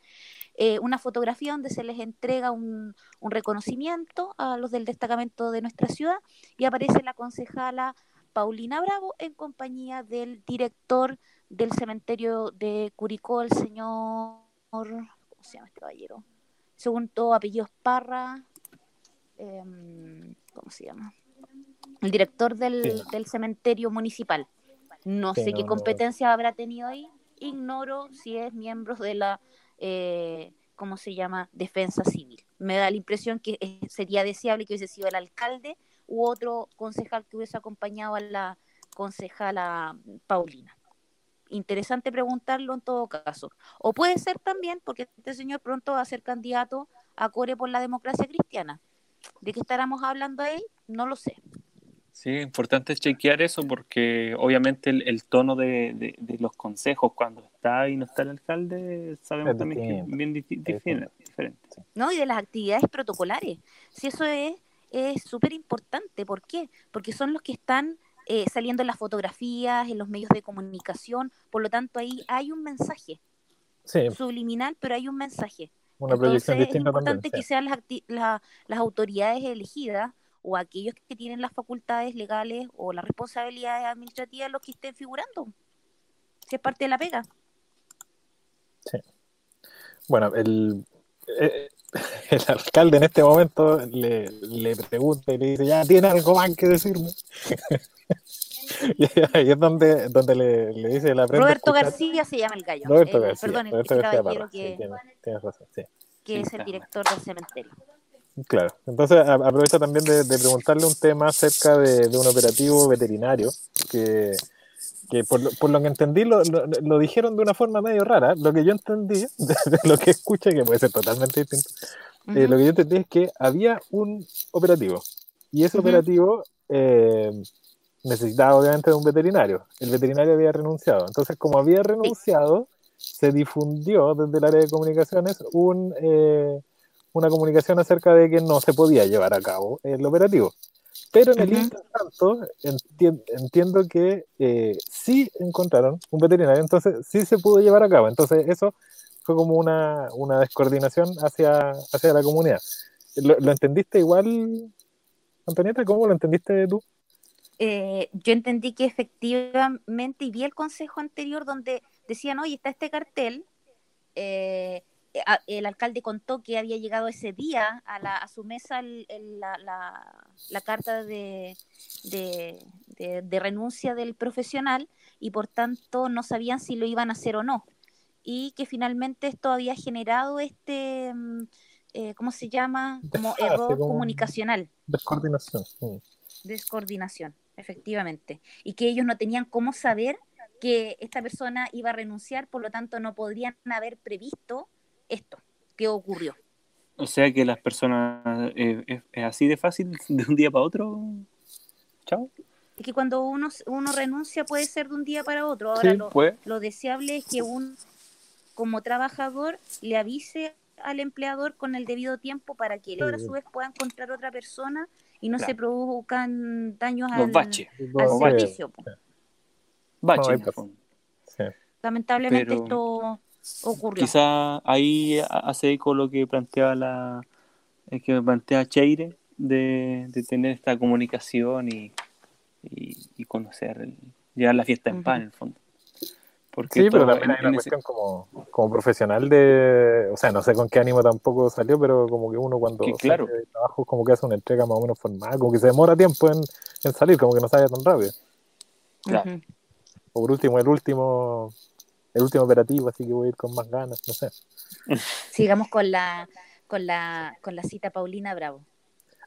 Eh, una fotografía donde se les entrega un, reconocimiento a los del destacamento de nuestra ciudad y aparece la concejala Paulina Bravo en compañía del director del cementerio de Curicó, el señor, ¿cómo se llama este caballero? Segundo apellido Parra, em, ¿cómo se llama? El director del, del cementerio municipal. No sé qué competencia habrá tenido ahí. Ignoro si es miembro de la, eh, ¿cómo se llama?, defensa civil. Me da la impresión que sería deseable que hubiese sido el alcalde u otro concejal que hubiese acompañado a la concejala Paulina. Interesante preguntarlo en todo caso. O puede ser también porque este señor pronto va a ser candidato a Core por la democracia cristiana. ¿De qué estaremos hablando ahí? No lo sé. Sí, importante chequear eso porque obviamente el, tono de, los consejos cuando está y no está el alcalde sabemos también que es bien diferente. No, y de las actividades protocolares. Si eso es es súper importante. ¿Por qué? Porque son los que están eh, saliendo en las fotografías, en los medios de comunicación. Por lo tanto, ahí hay un mensaje subliminal, pero hay un mensaje. Una Entonces, es importante que sean las, las autoridades elegidas o aquellos que tienen las facultades legales o las responsabilidades administrativas los que estén figurando. Si es parte de la pega. Sí. Bueno, el, eh, el alcalde en este momento le, le, pregunta y le dice, ya, ¿tiene algo más que decirme? y ahí es donde, donde le, le dice la Roberto García se llama el gallo. Roberto García. Perdón, caballero que, razón, sí. que es el director del cementerio. Claro, entonces aprovecha también de, preguntarle un tema acerca de, un operativo veterinario que, por, lo que entendí lo, lo, dijeron de una forma medio rara. Lo que yo entendí, de, lo que escuché, que puede ser totalmente distinto, eh, lo que yo entendí es que había un operativo y ese operativo eh, necesitaba obviamente de un veterinario. El veterinario había renunciado. Entonces, como había renunciado, se difundió desde el área de comunicaciones un... Eh, una comunicación acerca de que no se podía llevar a cabo el operativo. Pero en el uh tanto, entiendo que eh, sí encontraron un veterinario, entonces sí se pudo llevar a cabo. Entonces eso fue como una, una descoordinación hacia, hacia la comunidad. ¿Lo, entendiste igual? Antonieta, ¿cómo lo entendiste tú? Eh, yo entendí que efectivamente, y vi el consejo anterior donde decían, oye, está este cartel, eh, el alcalde contó que había llegado ese día a, la, a su mesa la, la, carta de, de, de, renuncia del profesional y por tanto no sabían si lo iban a hacer o no. Y que finalmente esto había generado este, mm, eh, ¿cómo se llama? Como error comunicacional. Descoordinación. Descoordinación, efectivamente. Y que ellos no tenían cómo saber que esta persona iba a renunciar, por lo tanto no podrían haber previsto esto que ocurrió. O sea que las personas eh, es, así de fácil de un día para otro. Chao. Es que cuando uno, uno renuncia puede ser de un día para otro. Ahora lo, lo, deseable es que un como trabajador le avise al empleador con el debido tiempo para que él a su vez pueda encontrar otra persona y no se produzcan daños al, servicio. Baches. Lamentablemente esto ocurrió. Quizá ahí hace eco lo que planteaba la que plantea Cheire de, tener esta comunicación y, y, conocer, llevar la fiesta en paz en el fondo sí, pero también hay una cuestión como, como profesional de, o sea, no sé con qué ánimo tampoco salió, pero como que uno cuando claro. trabajo como que hace una entrega más o menos formal, como que se demora tiempo en, en salir, como que no sale tan rápido. Claro. O por último, el último, el último operativo, así que voy a ir con más ganas, no sé. Sigamos con la, con la, con la cita Paulina Bravo.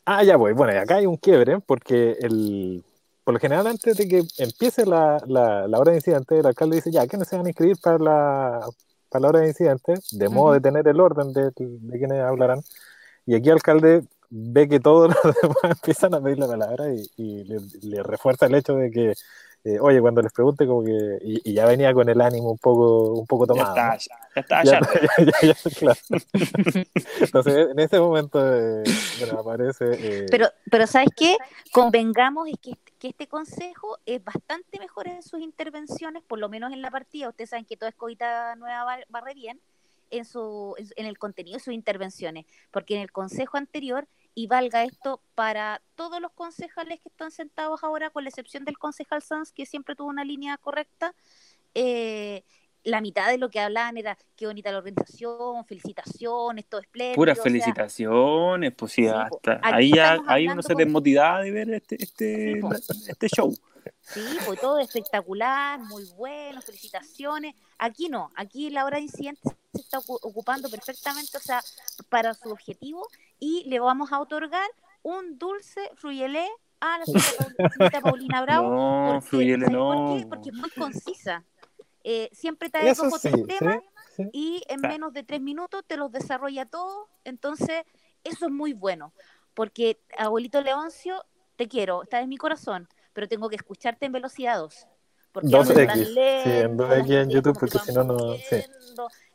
Ah, ya voy. Bueno, acá hay un quiebre, porque el, por lo general, antes de que empiece la, la, la hora de incidente, el alcalde dice, ya, ¿quiénes se van a inscribir para la, para la hora de incidente? De modo de tener el orden de, de quienes hablarán. Y aquí el alcalde ve que todos los demás empiezan a pedir la palabra y, y le, refuerza el hecho de que eh, oye, cuando les pregunte, como que. Y, ya venía con el ánimo un poco, un poco tomado. Ya está, ya, está, ya, claro. Entonces, en ese momento, eh, bueno, aparece. Eh, pero, pero, ¿sabes qué? Convengamos es que, que este consejo es bastante mejor en sus intervenciones, por lo menos en la partida. Ustedes saben que toda escogida nueva barre bien en, su, en el contenido de sus intervenciones, porque en el consejo anterior y valga esto para todos los concejales que están sentados ahora, con la excepción del concejal Sanz, que siempre tuvo una línea correcta. Eh, la mitad de lo que hablaban era qué bonita la organización, felicitaciones, todo espléndido. Puras felicitaciones, pues sí, hasta ahí ya ahí uno se desmotivaba de ver este, este, este show. Sí, pues todo espectacular, muy bueno, felicitaciones. Aquí no, aquí la hora de incidente se está ocupando perfectamente, o sea, para su objetivo y le vamos a otorgar un dulce fruyelé a la señora Paulina Bravo. No, porque, no. ¿por qué? Porque es muy concisa. Eh, siempre trae dos o tres temas y en menos de tres minutos te los desarrolla todo. Entonces, eso es muy bueno. Porque, abuelito Leoncio, te quiero, estás en mi corazón pero tengo que escucharte en velocidad 2. Porque 2X, sí, en 2X en YouTube, porque si no, no. Sí.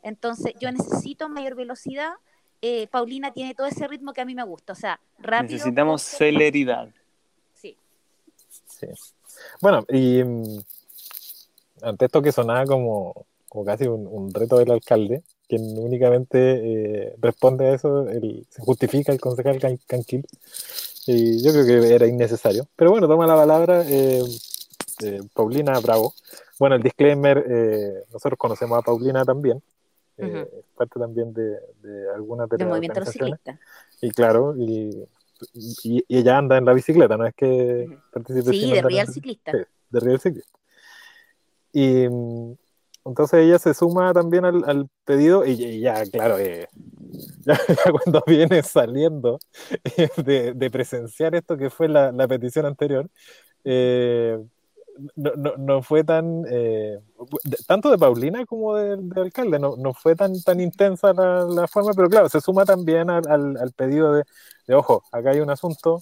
Entonces, yo necesito mayor velocidad. Eh, Paulina tiene todo ese ritmo que a mí me gusta, o sea, rápido. Necesitamos celeridad. Sí. Sí. Bueno, y mm, ante esto que sonaba como, como casi un, reto del alcalde, quien únicamente eh, responde a eso, el, se justifica el concejal Canquil. Y yo creo que era innecesario. Pero bueno, toma la palabra eh, eh, Paulina Bravo. Bueno, el disclaimer, eh, nosotros conocemos a Paulina también. Parte también de, de algunas de, las movimiento ciclista. Y claro, y, y, ella anda en la bicicleta, no es que participe. Sí, de Real Ciclista. de Real Ciclista. Y entonces ella se suma también al, pedido y, ya, claro, eh, ya, cuando viene saliendo de, presenciar esto que fue la, petición anterior, eh, no, fue tan, eh, tanto de Paulina como del, alcalde, no, fue tan, tan intensa la, forma, pero claro, se suma también al, pedido de, ojo, acá hay un asunto,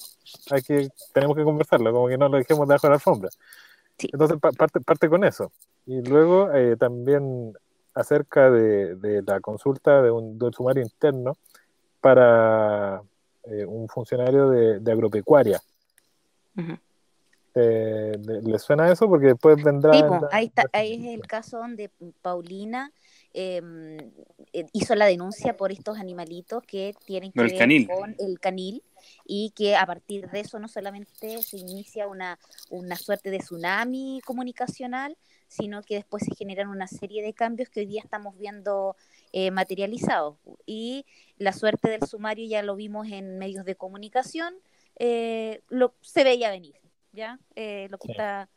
hay que, tenemos que conversarlo, como que no lo dejemos debajo de la alfombra. Entonces parte, parte con eso. Y luego eh, también acerca de, la consulta de un, del sumario interno para eh, un funcionario de, agropecuaria. Eh, ¿Le suena eso? Porque después vendrá... ahí, está, ahí es el caso donde Paulina em, eh, hizo la denuncia por estos animalitos que tienen que ver con el canil y que a partir de eso no solamente se inicia una, una suerte de tsunami comunicacional, sino que después se generan una serie de cambios que hoy día estamos viendo eh, materializados. Y la suerte del sumario ya lo vimos en medios de comunicación, eh, lo, se veía venir, ¿ya? Eh, lo que está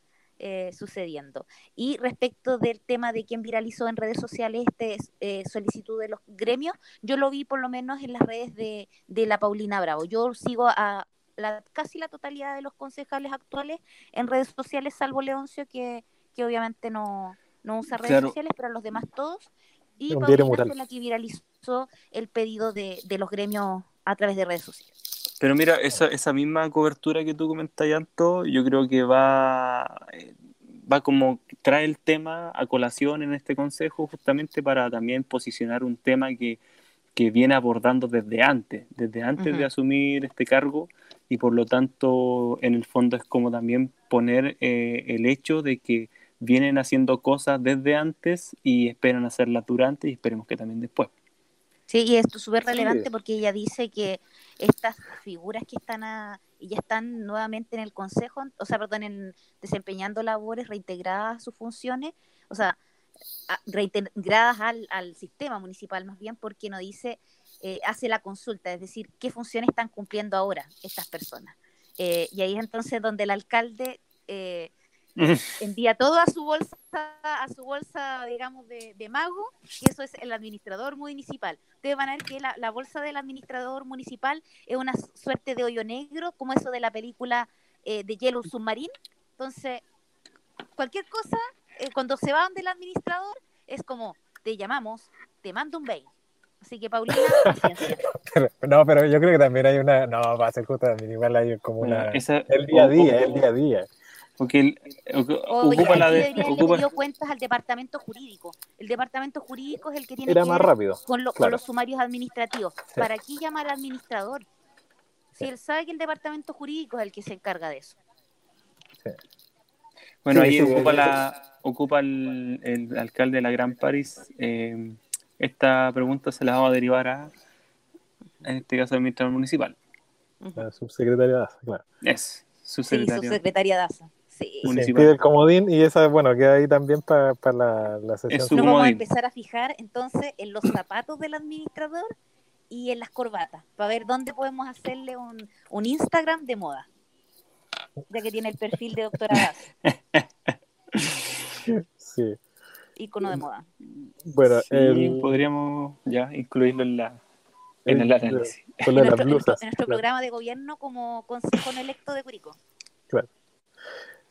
sucediendo. Y respecto del tema de quién viralizó en redes sociales este solicitud de los gremios, yo lo vi por lo menos en las redes de, de la Paulina Bravo. Yo sigo a la, casi la totalidad de los concejales actuales en redes sociales, salvo Leoncio, que que obviamente no, no usa redes sociales, pero los demás todos. Y Paulina fue la que viralizó el pedido de, de, los gremios a través de redes sociales. Pero mira, esa, esa misma cobertura que tú comentas, Yanto, yo creo que va, eh, va como trae el tema a colación en este consejo justamente para también posicionar un tema que, que viene abordando desde antes, desde antes de asumir este cargo y por lo tanto en el fondo es como también poner eh, el hecho de que vienen haciendo cosas desde antes y esperan hacerlas durante y esperemos que también después. Sí, y esto es súper relevante porque ella dice que estas figuras que están ya están nuevamente en el consejo, o sea, perdón, en, desempeñando labores reintegradas a sus funciones, o sea, reintegradas al, al sistema municipal más bien, porque no dice, eh, hace la consulta, es decir, qué funciones están cumpliendo ahora estas personas. Eh, y ahí es entonces donde el alcalde eh, envía todo a su bolsa, a su bolsa, digamos, de, mago, y eso es el administrador municipal. Ustedes van a ver que la, bolsa del administrador municipal es una suerte de hoyo negro, como eso de la película eh, de Yellow Submarine. Entonces, cualquier cosa, eh, cuando se va donde el administrador, es como, te llamamos, te mando un mail. Así que, Paulina, paciencia. no, pero yo creo que también hay una. No, va a ser justo también. Igual hay como una. el día a día, el día a día. Porque el, ocupa la de. Ocupa... dio cuentas al departamento jurídico. El departamento jurídico es el que tiene Era que más rápido, con, los sumarios administrativos. ¿Para qué llamar al administrador? Si él sabe que el departamento jurídico es el que se encarga de eso. Bueno, ahí ocupa, la, ocupa el, el, alcalde de la Gran París. Eh, esta pregunta se la vamos a derivar a, en este caso, al administrador municipal. La subsecretaria Daza, claro. Es, subsecretaria. Sí, subsecretaria Daza. Sí. Pide el comodín y esa, bueno, queda ahí también para la, la sesión. Nos vamos a empezar a fijar entonces en los zapatos del administrador y en las corbatas, para ver dónde podemos hacerle un, un Instagram de moda, ya que tiene el perfil de doctora Sí. Icono de moda. Bueno, podríamos ya incluirlo en la en el análisis. En, nuestro, en nuestro programa de gobierno como consejo electo de Curicó. Claro.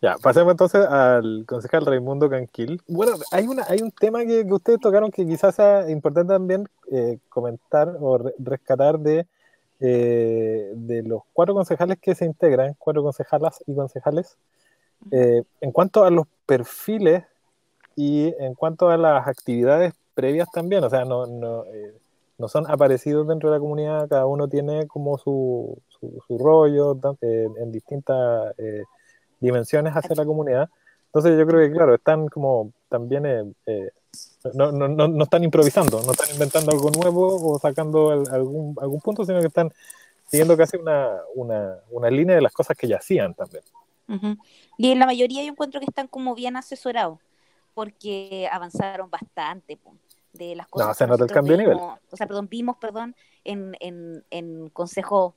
Ya, pasemos entonces al concejal Raimundo Canquil. Bueno, hay una hay un tema que, ustedes tocaron que quizás sea importante también eh, comentar o rescatar de, eh, de los cuatro concejales que se integran, cuatro concejalas y concejales, eh, en cuanto a los perfiles y en cuanto a las actividades previas también, o sea, no, no, no son aparecidos dentro de la comunidad, cada uno tiene como su, su, rollo en distintas dimensiones hacia la comunidad. Entonces yo creo que, claro, están como también, eh, eh, no, no, no, están improvisando, no están inventando algo nuevo o sacando algún, algún punto, sino que están siguiendo casi una, una, una línea de las cosas que ya hacían también. Y en la mayoría yo encuentro que están como bien asesorados, porque avanzaron bastante de las cosas. No, se nota el cambio de nivel. O sea, perdón, vimos, perdón, en, en, en consejos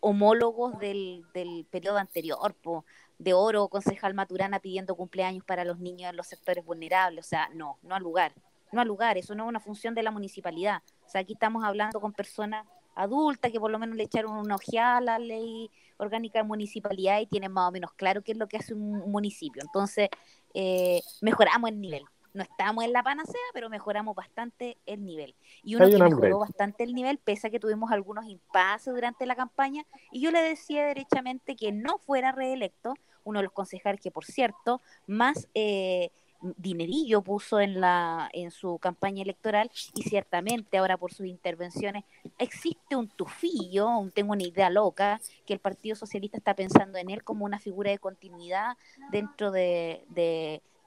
homólogos del, del periodo anterior, po, de oro, concejal Maturana pidiendo cumpleaños para los niños en los sectores vulnerables. O sea, no, no al lugar. No al lugar, eso no es una función de la municipalidad. O sea, aquí estamos hablando con personas adultas que por lo menos le echaron una ojeada a la ley orgánica de municipalidad y tienen más o menos claro qué es lo que hace un municipio. Entonces, eh, mejoramos el nivel no estamos en la panacea, pero mejoramos bastante el nivel. Y uno que mejoró bastante el nivel, pese a que tuvimos algunos impases durante la campaña, y yo le decía derechamente que no fuera reelecto, uno de los concejales que, por cierto, más eh, dinerillo puso en, la, en su campaña electoral, y ciertamente ahora por sus intervenciones existe un tufillo, tengo una idea loca, que el Partido Socialista está pensando en él como una figura de continuidad dentro de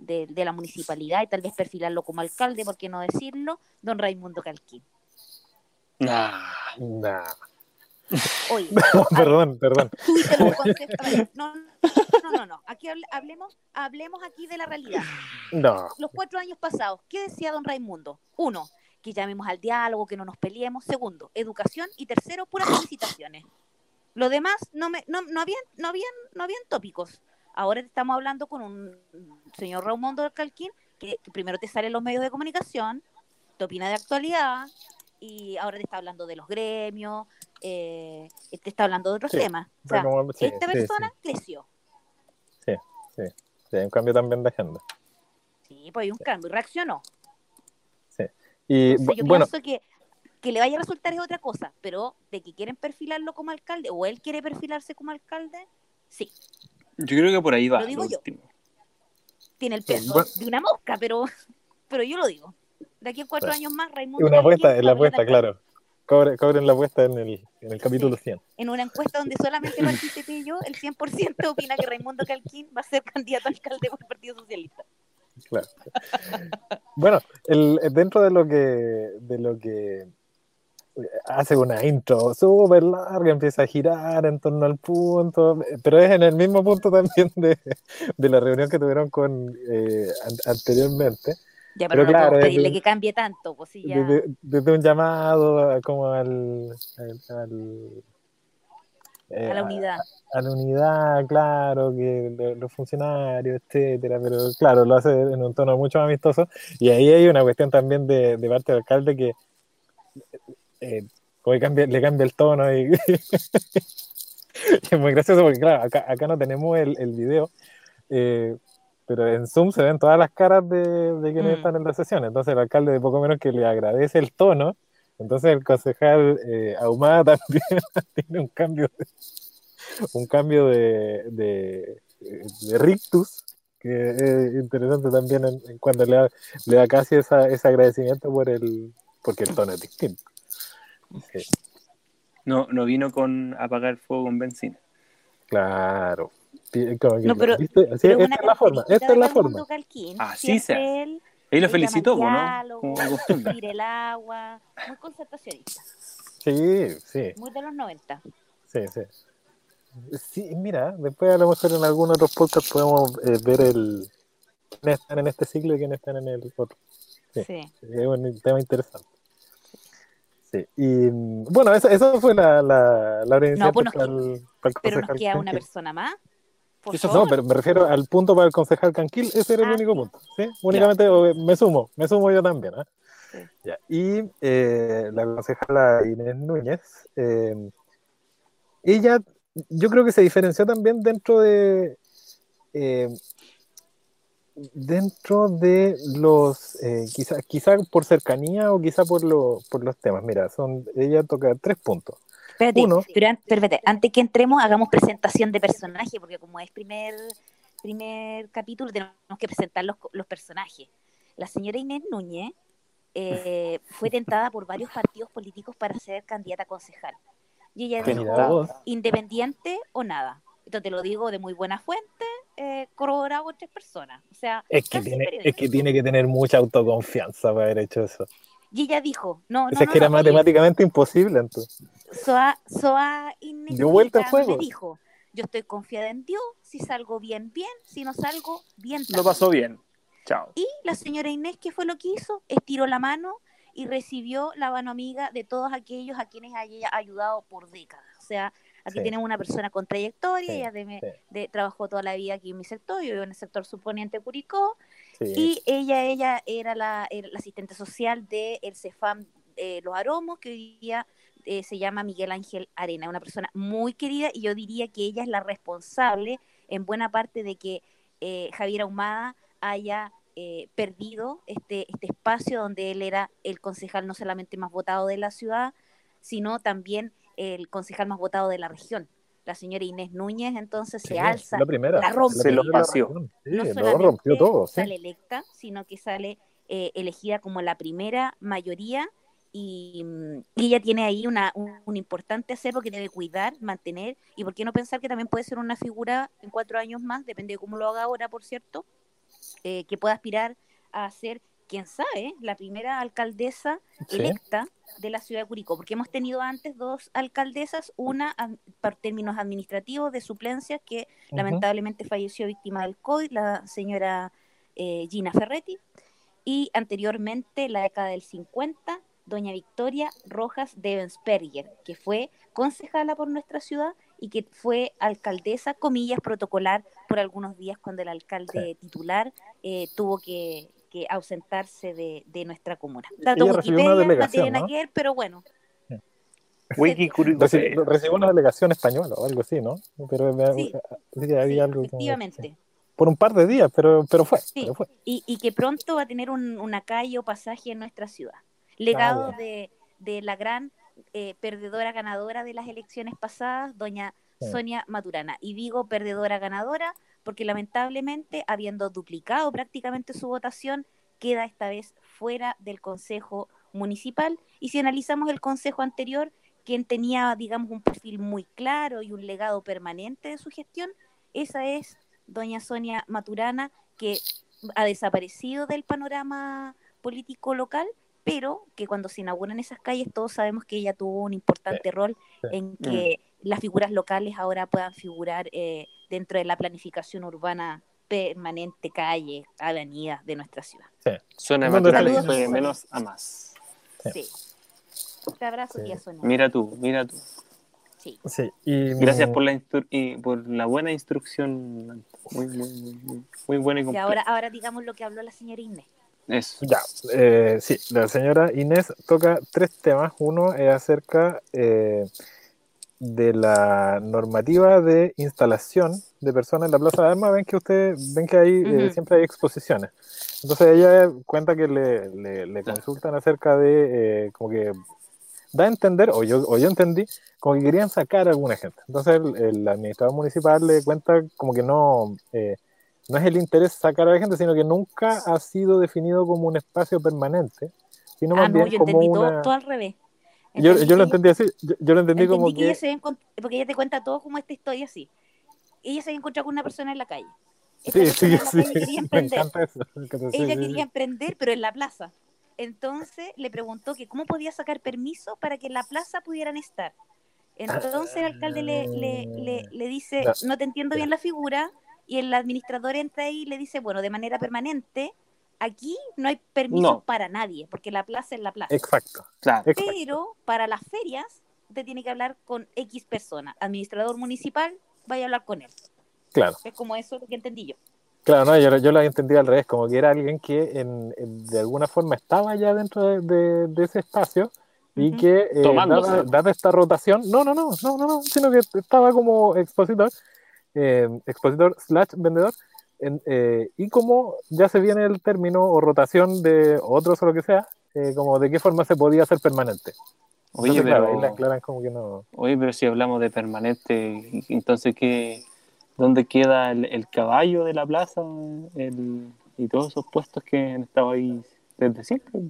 de, de la municipalidad y tal vez perfilarlo como alcalde, ¿por qué no decirlo? Don Raimundo Calquín. Nah. Nah. Oye, perdón, perdón. no, no, no, no, aquí hable- hablemos, hablemos aquí de la realidad. No. Los cuatro años pasados, ¿qué decía don Raimundo? Uno, que llamemos al diálogo, que no nos peleemos. Segundo, educación. Y tercero, puras felicitaciones. Lo demás, no, me, no, no, habían, no, habían, no habían tópicos. Ahora estamos hablando con un señor Raimundo del Calquín, que, que primero te sale en los medios de comunicación, te opina de actualidad, y ahora te está hablando de los gremios, eh, te está hablando de otros Sí, temas. O sea, Como- sí, esta sí, persona creció. Sí, sí, hay un cambio también de agenda. Sí, pues hay un cambio, y reaccionó. Y Entonces, yo bu- bueno, pienso que, que le vaya a resultar es otra cosa, pero de que quieren perfilarlo como alcalde, o él quiere perfilarse como alcalde, sí, Yo creo que por ahí va. Lo digo yo. último. tiene el Sí, peso bueno. de una mosca, pero, pero yo lo digo. De aquí a cuatro Bueno. años más, Raimundo. una apuesta, es la apuesta, claro. Cobre- cobren la apuesta en el, en el capítulo 100. En una encuesta donde solamente participé yo, el 100% opina que Raimundo Calquín va a ser candidato a alcalde por el Partido Socialista. Claro. bueno, el, dentro de lo que de lo que hace una intro súper larga, empieza a girar en torno al punto, pero es en el mismo punto también de, de la reunión que tuvieron con eh, an- anteriormente, Ya, Pero pero, no claro, podemos pedirle que cambie tanto, pues sí, ya. desde, desde un llamado a- como al, al- al- eh, a la unidad. a la unidad, claro, que lo- los funcionarios, etcétera, pero claro, lo hace en un tono mucho más amistoso. Y ahí hay una cuestión también de, de parte del alcalde que eh, como que cambia- le cambia el tono y, y es muy gracioso porque, claro, acá, acá no tenemos el, el video, eh, pero en Zoom se ven todas las caras de, de quienes Mm. están en la sesión. Entonces el alcalde de poco menos que le agradece el tono. Entonces el concejal eh, Ahumada también tiene un cambio de, un cambio de, de, de rictus, que es interesante también en, en cuando le da, le da casi esa, ese agradecimiento por el, porque el tono es distinto. No, no vino con apagar el fuego con benzina. claro. Pi- como que- No, pero- ¿viste? Así, Pero esta es la forma, característica esta es la forma. Calquín, Así se él Ahí lo él felicitó, al ¿no? diálogo, el agua, muy concertacionista, Sí, sí, muy de los 90. sí, sí. Sí, mira, después a lo mejor en algún otro podcast podemos eh, ver el quiénes están en este ciclo y quiénes están en el otro. Sí. Sí. Es un tema interesante. Sí, y mm, bueno, eso, eso fue la, la, la inicial pues nos para el, para el Pero nos queda una persona más. Por Eso No, pero me refiero al punto para el concejal Canquil, ese era el Ah, único punto. ¿sí? Únicamente me sumo, me sumo yo también. ¿ah? Sí. Ya, Y eh, la concejala Inés Núñez, eh, ella yo creo que se diferenció también dentro de eh, dentro de los eh, quizá, quizá por cercanía o quizá por, lo, por los temas. Mira, son ella toca tres puntos. Espérate, Uno. pero pero espérate, antes que entremos, hagamos presentación de personaje, porque como es primer, primer capítulo, tenemos que presentar los, los personajes. La señora Inés Núñez eh, fue tentada por varios partidos políticos para ser candidata a concejal. Y ella dijo, independiente o nada. Esto te lo digo de muy buena fuente, eh, corroborado por tres personas. O sea, Es que, tiene, es que tiene que tener mucha autoconfianza para haber hecho eso. Y ella dijo, no, no, O sea, es no, que era no, matemáticamente imposible entonces. Soa, Soa Inés Dio vuelta al juego. me dijo, yo estoy confiada en Dios, si salgo bien, bien, si no salgo, bien. Lo también". pasó bien. Chao. Y la señora Inés, ¿qué fue lo que hizo? Estiró la mano y recibió la mano amiga de todos aquellos a quienes haya ayudado por décadas. O sea, aquí Sí. tenemos una persona con trayectoria, Sí, ella de- sí. de- trabajó toda la vida aquí en mi sector, yo vivo en el sector suponiente Curicó, y ella, ella era la, era la asistente social del el CEFAM eh, Los Aromos, que hoy día eh, se llama Miguel Ángel Arena, una persona muy querida y yo diría que ella es la responsable en buena parte de que eh, Javier Ahumada haya eh, perdido este, este espacio donde él era el concejal no solamente más votado de la ciudad, sino también el concejal más votado de la región. La señora Inés Núñez entonces Sí, se alza la primera. la rompe. la Se lo. Sí, no lo rompió todo. sí. sale electa, sino que sale eh, elegida como la primera mayoría y, mm, y ella tiene ahí una, un, un importante acervo que debe cuidar, mantener y por qué no pensar que también puede ser una figura en cuatro años más, depende de cómo lo haga ahora, por cierto, eh, que pueda aspirar a ser, quién sabe, la primera alcaldesa Sí. electa de la ciudad de Curicó, porque hemos tenido antes dos alcaldesas, una por términos administrativos de suplencia que Ujú. lamentablemente falleció víctima del COVID, la señora eh, Gina Ferretti, y anteriormente, en la década del 50, doña Victoria Rojas Devensperger, que fue concejala por nuestra ciudad y que fue alcaldesa, comillas, protocolar por algunos días cuando el alcalde titular eh, tuvo que, que ausentarse de, de nuestra comuna. Dato Ella recibió una Wikipedia, no delegación, ¿no? que ver, pero bueno. Wiki Curicó. Reci- recibió una delegación española o algo así, ¿no? Pero me- Sí. sí que había Sí, algo efectivamente. sí. Por un par de días, pero, pero fue. Sí. pero fue. y, y que pronto va a tener un, una calle o pasaje en nuestra ciudad. Legado de, de la gran eh, perdedora ganadora de las elecciones pasadas, doña Sí. Sonia Maturana. Y digo perdedora ganadora porque lamentablemente, habiendo duplicado prácticamente su votación, queda esta vez fuera del Consejo Municipal. Y si analizamos el Consejo anterior, quien tenía, digamos, un perfil muy claro y un legado permanente de su gestión, esa es doña Sonia Maturana, que ha desaparecido del panorama político local, pero que cuando se inauguran esas calles todos sabemos que ella tuvo un importante rol sí. en que las figuras locales ahora puedan figurar eh, dentro de la planificación urbana permanente, calle, avenidas de nuestra ciudad. Suena ¿Dónde natural está y fue la- de menos a más. Sí. Sí. Te abrazo, Sí. tía Sonia. Mira tú, mira tú. Sí. Sí, y Gracias por la, instru- y por la buena instrucción. Muy, muy, muy, muy, muy buena y Y completa. ahora, ahora digamos lo que habló la señora Inés. Eso. Ya, eh, sí, la señora Inés toca tres temas. Uno es acerca eh, de la normativa de instalación de personas en la Plaza de Armas. Ven que ustedes ven que ahí eh, siempre hay exposiciones. Entonces ella cuenta que le, le- le consultan acerca de eh, como que da a entender, o yo, o yo entendí, como que querían sacar a alguna gente. Entonces el, el administrador municipal le cuenta como que no, eh, no es el interés sacar a la gente, sino que nunca ha sido definido como un espacio permanente, sino Ah, más no, bien yo como entendí todo, una... todo al revés. Yo, yo lo entendí así, yo, yo lo entendí, entendí como que ella se encont- porque ella te cuenta todo como esta historia así. Ella se había encontrado con una persona en la calle. Esta Sí, sí, sí, quería emprender. eso. me encanta, sí, Ella sí, sí. quería emprender, pero en la plaza. Entonces le preguntó que cómo podía sacar permiso para que en la plaza pudieran estar. Entonces el alcalde le, le, le, le dice, no te entiendo bien la figura, y el administrador entra ahí y le dice, bueno, de manera permanente, aquí no hay permiso No. para nadie, porque la plaza es la plaza. Exacto, Claro. exacto. Pero para las ferias, usted tiene que hablar con X persona. Administrador municipal, vaya a hablar con él. Claro. Es como eso lo que entendí yo. Claro, no, yo, yo lo entendí al revés, como que era alguien que en, en- de alguna forma estaba ya dentro de, de- de ese espacio y que eh, dada, dada esta rotación, no, no, no, no, no, no, sino que estaba como expositor, eh, expositor slash vendedor, en, eh, y como ya se viene el término o rotación de otros o lo que sea, eh, como de qué forma se podía hacer permanente. Oye, Entonces, claro, pero, ahí aclaran como que no. oye, pero si hablamos de permanente, entonces, ¿qué, ¿dónde queda el, el caballo de la plaza el, y todos esos puestos que han estado ahí desde siempre?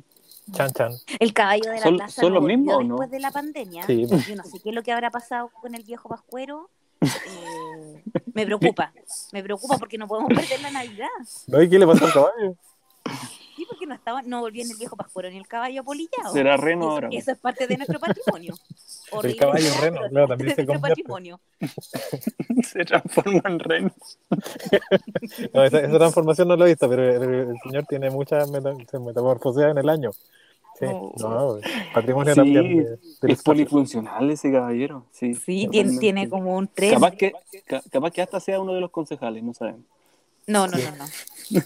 Chan, chan. El caballo de la ¿Son- plaza son no lo mismo volvió o no? después de la pandemia. Sí. Yo no sé qué es lo que habrá pasado con el viejo Pascuero. Eh, me preocupa, me preocupa porque no podemos perder la Navidad. ¿No? ¿Y qué le pasó al caballo? Sí, porque no estaba, no volvió ni el viejo Pascuero ni el caballo apolillado. Será reno eso, ahora. eso es parte de nuestro patrimonio. Horrible caballo sea, reno, es claro, parte también de se convierte. patrimonio. Se transforma en reno. No, esa, esa transformación no lo he visto, pero el, el señor tiene muchas meta, se metamorfoseas en el año. Sí, Oh. no, patrimonio Sí, también de- Es polifuncional ese caballero. Sí, Sí, tiene, como un tren. Capaz que, ca- capaz que hasta sea uno de los concejales, no sabemos. No, no, no, no.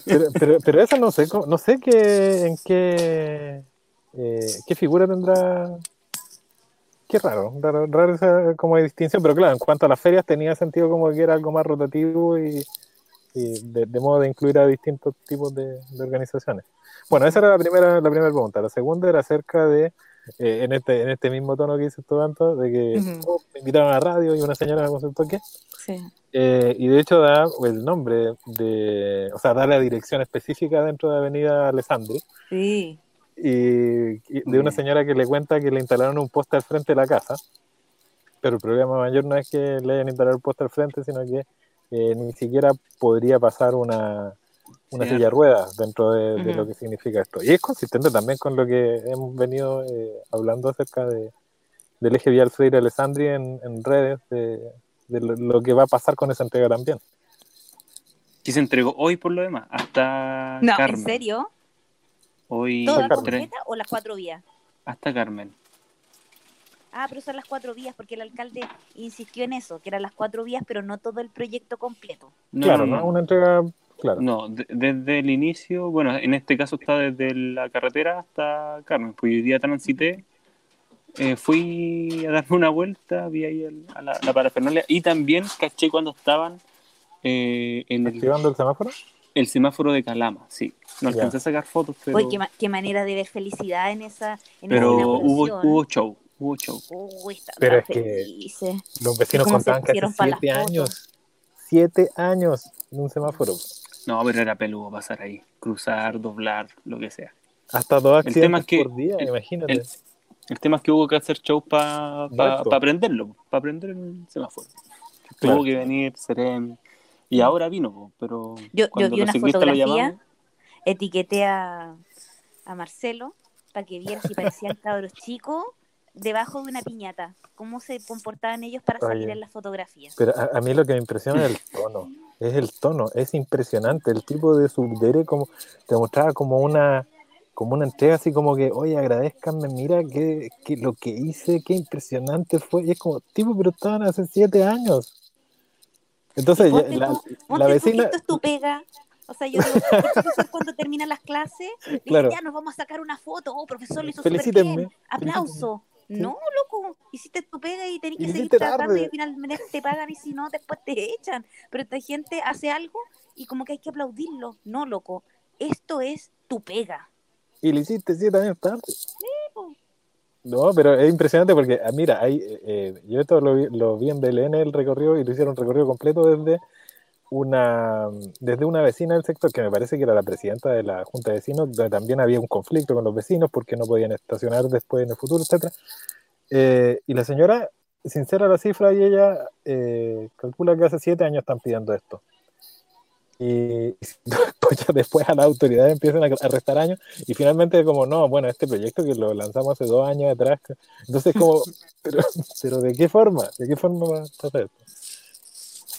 Pero, pero, pero esa no sé, no sé qué, en qué, eh, qué figura tendrá. Qué raro, raro, raro esa como distinción, pero claro, en cuanto a las ferias tenía sentido como que era algo más rotativo y, y de, de modo de incluir a distintos tipos de, de organizaciones. Bueno, esa era la primera, la primera pregunta. La segunda era acerca de, eh, en, este, en este mismo tono que dices tú, Anto, de que oh, me invitaron a la radio y una señora me consultó qué. Sí. Eh, y de hecho da el nombre de, o sea, da la dirección específica dentro de Avenida Alessandri Sí. y, y de una señora que le cuenta que le instalaron un poste al frente de la casa, pero el problema mayor no es que le hayan instalado el poste al frente, sino que eh, ni siquiera podría pasar una, una silla de ruedas dentro de, de Ujú. lo que significa esto. Y es consistente también con lo que hemos venido eh, hablando acerca de, del eje vial Freire Alessandri en, en redes, de, de lo, que va a pasar con esa entrega también. Que se entregó hoy por lo demás, hasta No, Carmen. ¿en serio? Hoy ¿Toda completa o las cuatro vías? hasta Carmen. Ah, pero son las cuatro vías porque el alcalde insistió en eso, que eran las cuatro vías, pero no todo el proyecto completo. No, claro, no. Una entrega, claro. No, de- desde el inicio, bueno, en este caso está desde la carretera hasta Carmen, pues hoy día transité, eh, fui a darme una vuelta, vi ahí el- a la, la parafernalia y también caché cuando estaban eh, en el, Activando el semáforo. el semáforo de Calama, sí. No alcancé a sacar fotos, pero, qué, ma- qué manera de ver felicidad en esa, en pero esa hubo, hubo show, show. Uy, Pero es que-. Los vecinos contaban que hace pusieron pa' las siete fotos? años. Siete años en un semáforo. No, pero era peludo pasar ahí, cruzar, doblar, lo que sea. Hasta dos El tema accidentes es que por día, el- imagínate. El, el tema es que hubo que hacer show para Exacto. aprenderlo, para aprender el semáforo. Claro. Tuvo que venir Serem. Y ahora vino, pero Yo, yo cuando vi una fotografía, llamaban, etiqueté a, a Marcelo para que viera si parecían cabros chicos debajo de una piñata. Cómo se comportaban ellos para salir en las fotografías. Pero a, a mí lo que me impresiona es el tono. Es el tono, es impresionante. El tipo de subdere como te mostraba como una como una entrega así como que, oye, agradezcanme, mira que, que lo que hice, qué impresionante fue. Y es como, tipo, pero estaban hace siete años. Entonces, ya- la, tú- la tú que vecina, esto es tu pega. O sea, yo digo, profesor cuando termina las clases, dice, Claro. ya nos vamos a sacar una foto. Oh, profesor, lo hizo súper bien. Aplauso. No, loco, hiciste tu pega y tenés Y que seguir y tarde. al final te pagan y si no, después te echan. Pero esta gente hace algo y como que hay que aplaudirlo. No, loco, esto es tu pega. Y lo hiciste siete años tarde. po. No, pero es impresionante porque, ah, mira, hay, eh, eh, yo esto lo vi, lo vi en Belén el recorrido y lo hicieron recorrido completo desde una, desde una vecina del sector, que me parece que era la presidenta de la Junta de Vecinos, donde también había un conflicto con los vecinos porque no podían estacionar después en el futuro, etcétera. Eh, y la señora, sincera la cifra, y ella eh, calcula que hace siete años están pidiendo esto. Y, y después, a las autoridades empiezan a arrestar años y finalmente como no, bueno, este proyecto que lo lanzamos hace dos años atrás, entonces como, pero, pero ¿de qué forma? ¿De qué forma va a hacer esto?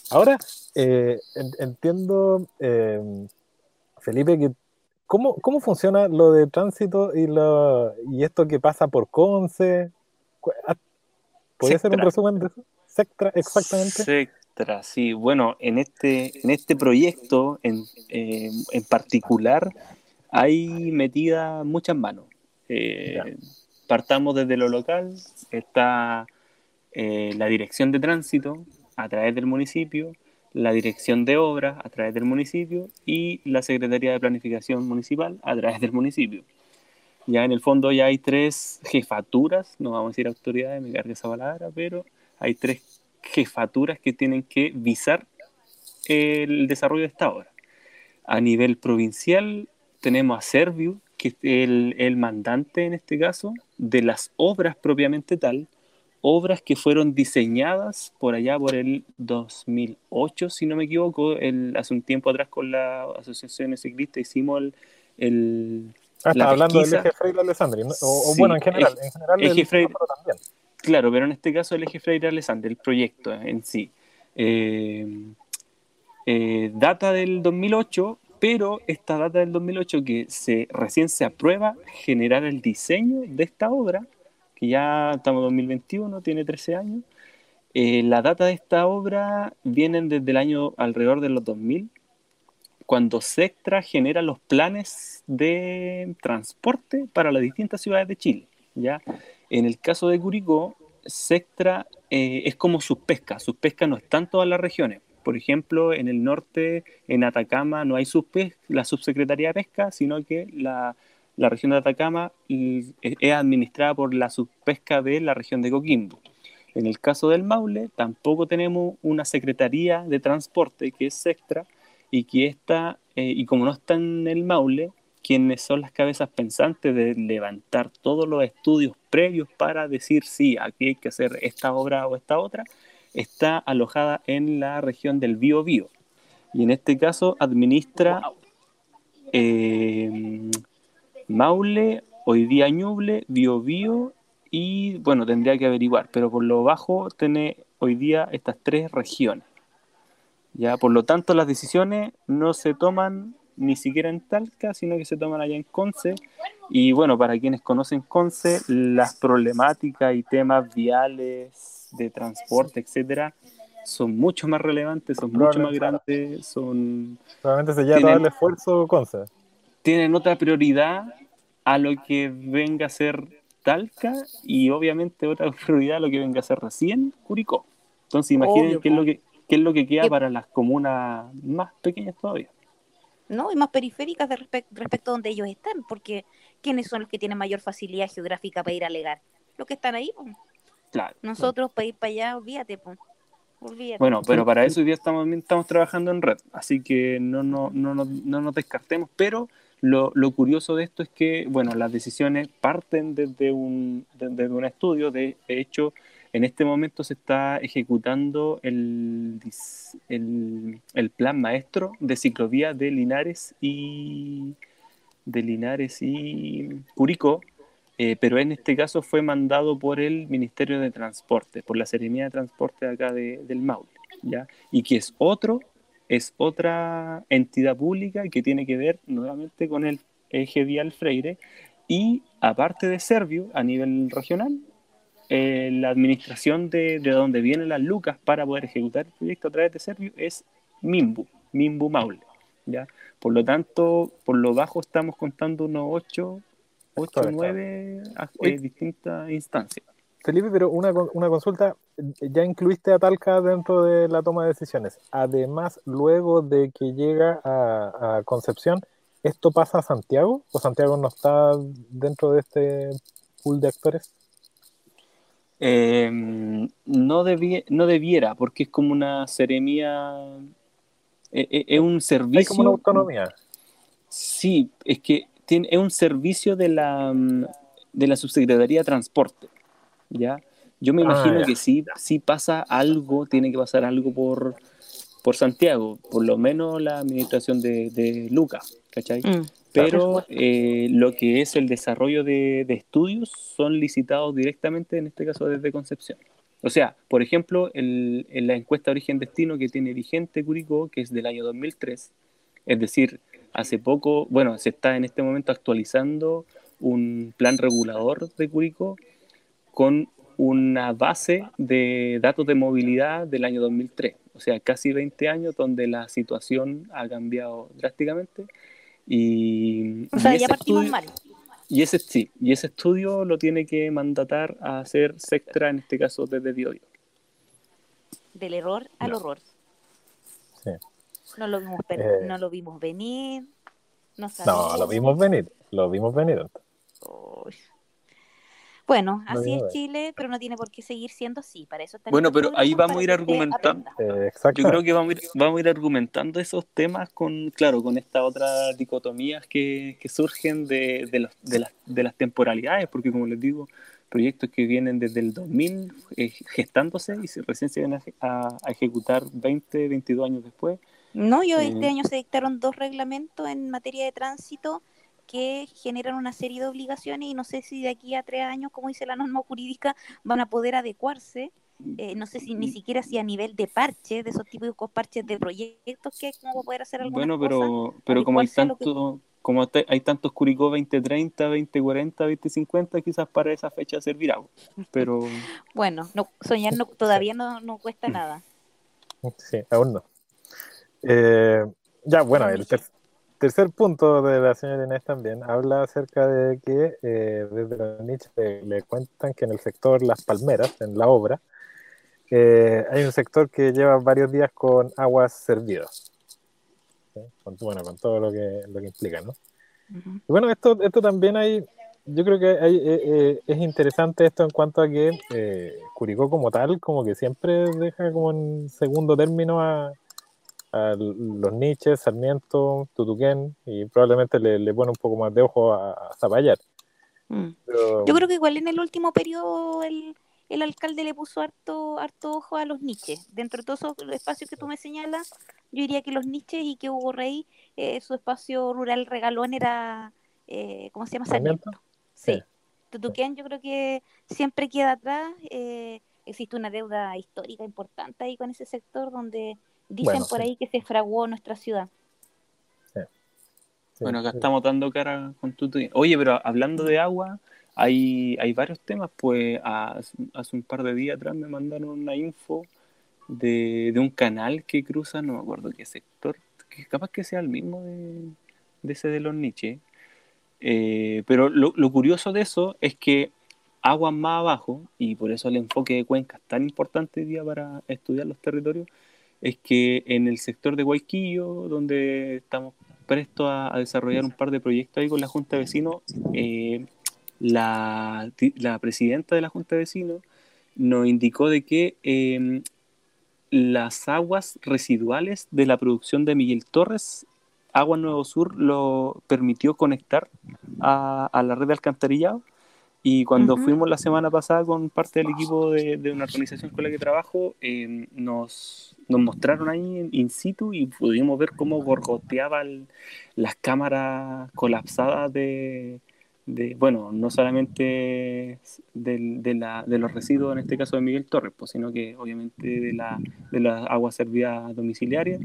Ahora, eh, en- entiendo, eh, Felipe, que ¿cómo, ¿cómo funciona lo de tránsito y, lo, y esto que pasa por Conce? Ah, ¿Podría hacer un resumen de eso? Sectra, exactamente. Sectra, sí. Bueno, en este, en este proyecto en, eh, en particular hay metida muchas manos. Eh, partamos desde lo local, está eh, la dirección de tránsito a través del municipio, la dirección de obras a través del municipio y la Secretaría de Planificación Municipal a través del municipio. Ya en el fondo ya hay tres jefaturas, no vamos a decir autoridades, me carga esa palabra, pero hay tres jefaturas que tienen que visar el desarrollo de esta obra. A nivel provincial tenemos a Serviu, que es el, el mandante en este caso de las obras propiamente tal, obras que fueron diseñadas por allá por el 2008, si no me equivoco, el, hace un tiempo atrás con la Asociación Ciclista hicimos el, el, Ah, está hablando pesquisa- del eje Freire Alessandri, ¿no? o, o Sí, bueno, en general, eje- en general eje el Freire- también. Claro, pero en este caso el eje Freire Alessandri, el proyecto en sí, eh, eh, data del 2008, pero esta data del 2008 que se, recién se aprueba generar el diseño de esta obra, que ya estamos en 2021, tiene 13 años, eh, la data de esta obra vienen desde el año alrededor de los 2000, cuando Sectra genera los planes de transporte para las distintas ciudades de Chile. ¿ya? En el caso de Curicó, Sectra eh, es como sus pescas. Sus pescas no están en todas las regiones. Por ejemplo, en el norte, en Atacama, no hay subpes- la subsecretaría de pesca, sino que la, la región de Atacama y- es administrada por la subpesca de la región de Coquimbo. En el caso del Maule, tampoco tenemos una secretaría de transporte que es Sectra y que está, eh, y como no está en el Maule, quienes son las cabezas pensantes de levantar todos los estudios previos para decir sí, aquí hay que hacer esta obra o esta otra, está alojada en la región del Bío Bío. Y en este caso administra eh, Maule, hoy día Ñuble, Bio Bio y bueno, tendría que averiguar, pero por lo bajo tiene hoy día estas tres regiones. Ya, por lo tanto, las decisiones no se toman ni siquiera en Talca, sino que se toman allá en Conce. Y bueno, para quienes conocen Conce, las problemáticas y temas viales, de transporte, etcétera, son mucho más relevantes, son mucho más grandes, son... Probablemente se lleva todo el esfuerzo Conce. Tienen otra prioridad a lo que venga a ser Talca y obviamente otra prioridad a lo que venga a ser recién Curicó. Entonces imaginen qué es lo que qué es lo que queda para las comunas más pequeñas todavía. No, y más periféricas de respecto a donde ellos están, porque ¿quiénes son los que tienen mayor facilidad geográfica para ir a alegar? Los que están ahí, pues. Claro. Nosotros para ir para allá, olvídate, pues. Bueno, pero para eso hoy día estamos, estamos trabajando en red, así que no, no, no, no, no nos descartemos, pero lo, lo, curioso de esto es que, bueno, las decisiones parten desde un, desde un estudio, de hecho, en este momento se está ejecutando el, el, plan maestro de ciclovía de Linares y de Linares y Curicó, eh, pero en este caso fue mandado por el Ministerio de Transporte, por la Seremía de Transporte acá de, del Maule, ¿ya? Y que es otro, es otra entidad pública que tiene que ver nuevamente con el eje vial Freire y aparte de Servio a nivel regional, eh, la administración de, de, donde vienen las lucas para poder ejecutar el proyecto a través de Servio es Mimbu, Mimbu Maule, ¿ya? Por lo tanto, por lo bajo estamos contando unos 8 8 o 9 distintas instancias. Felipe, pero una, una consulta, ya incluiste a Talca dentro de la toma de decisiones. Además, luego de que llega a, Concepción, ¿esto pasa a Santiago? ¿O Santiago no está dentro de este pool de actores? Eh, no, no debiera, porque es como una seremía, eh, eh, es, un servicio. Hay como una autonomía. Sí, es que es un servicio de la, de la Subsecretaría de Transporte, ¿ya? Yo me ah, imagino que sí, sí pasa algo, tiene que pasar algo por, por Santiago, por lo menos la administración de, de Luca, ¿cachai? Mm, Pero eh, lo que es el desarrollo de, de, estudios son licitados directamente, en este caso desde Concepción. O sea, por ejemplo, el, en la encuesta Origen-Destino que tiene vigente Curicó, que es del año 2003, es decir, hace poco, bueno, se está en este momento actualizando un plan regulador de Curicó con una base de datos de movilidad del año 2003, o sea, casi 20 años donde la situación ha cambiado drásticamente. Y, o sea, ya partimos mal. Y ese, sí, y ese estudio lo tiene que mandatar a hacer Sectra, en este caso desde Diodio. Del error al horror. Sí. No lo vimos, eh. no lo vimos venir. No, no, lo vimos venir. Lo vimos venir. Bueno, así es Chile, pero no tiene por qué seguir siendo así. Para eso bueno, pero ahí vamos a ir argumentando. Eh, Yo creo que vamos a, ir, vamos a ir argumentando esos temas con, claro, con estas otras dicotomías que, que surgen de, de, los, de, las, de las temporalidades, porque como les digo, proyectos que vienen desde el 2000 eh, gestándose y se, recién se van a, a, ejecutar 20, 22 años después. No, yo este eh, año se dictaron dos reglamentos en materia de tránsito que generan una serie de obligaciones y no sé si de aquí a tres años, como dice la norma jurídica, van a poder adecuarse. Eh, no sé si ni siquiera si a nivel de parches, de esos típicos parches de proyectos que como poder hacer alguna Bueno, pero, pero como hay tanto, como hay tantos Curicó 2030, 2040, 2050, quizás para esa fecha servirá. Pero bueno, no, soñar no, todavía no, no cuesta nada. Sí, aún no. Eh, ya, bueno, el tercer punto de la señora Inés también habla acerca de que eh, desde la niche le, cuentan que en el sector Las Palmeras, en la obra, eh, hay un sector que lleva varios días con aguas servidas. bueno, con todo lo que, lo que implica, ¿no? Y bueno, esto, esto también hay, yo creo que hay, es interesante esto en cuanto a que Curicó como tal, como que siempre deja como en segundo término a, los niches, Sarmiento, Tutuquén, y probablemente le, le, pone un poco más de ojo a, Zapallar. Mm. Yo creo que igual en el último periodo el, el, alcalde le puso harto, harto ojo a los niches. Dentro de todos esos espacios que tú me señalas, yo diría que los niches y que Hugo Rey, eh, su espacio rural regalón era, eh, ¿cómo se llama? Sarmiento. Sí. Tutuquén yo creo que siempre queda atrás. Eh, existe una deuda histórica importante ahí con ese sector donde dicen por ahí que se fraguó nuestra ciudad. bueno, acá estamos dando cara con Tutuquén. Oye, pero hablando de agua, hay, hay varios temas. Pues hace un par de días atrás me mandaron una info de, un canal que cruza, no me acuerdo qué sector, que capaz que sea el mismo de, ese de los Nietzsche. Eh, pero lo, curioso de eso es que aguas más abajo, y por eso el enfoque de Cuenca es tan importante hoy día para estudiar los territorios, es que en el sector de Guayquillo, donde estamos prestos a, desarrollar un par de proyectos ahí con la Junta de Vecinos, eh, la, la, presidenta de la Junta de Vecinos nos indicó de que eh, las aguas residuales de la producción de Miguel Torres, Agua Nuevo Sur lo permitió conectar a, la red de alcantarillado. Y cuando fuimos la semana pasada con parte del equipo de, una organización con la que trabajo, em, nos, nos, mostraron ahí in, situ y pudimos ver cómo gorgoteaban las cámaras colapsadas de, de, bueno, no solamente de, la, de, los residuos, en este caso de Miguel Torres, pues, sino que obviamente de la, de la agua servida domiciliaria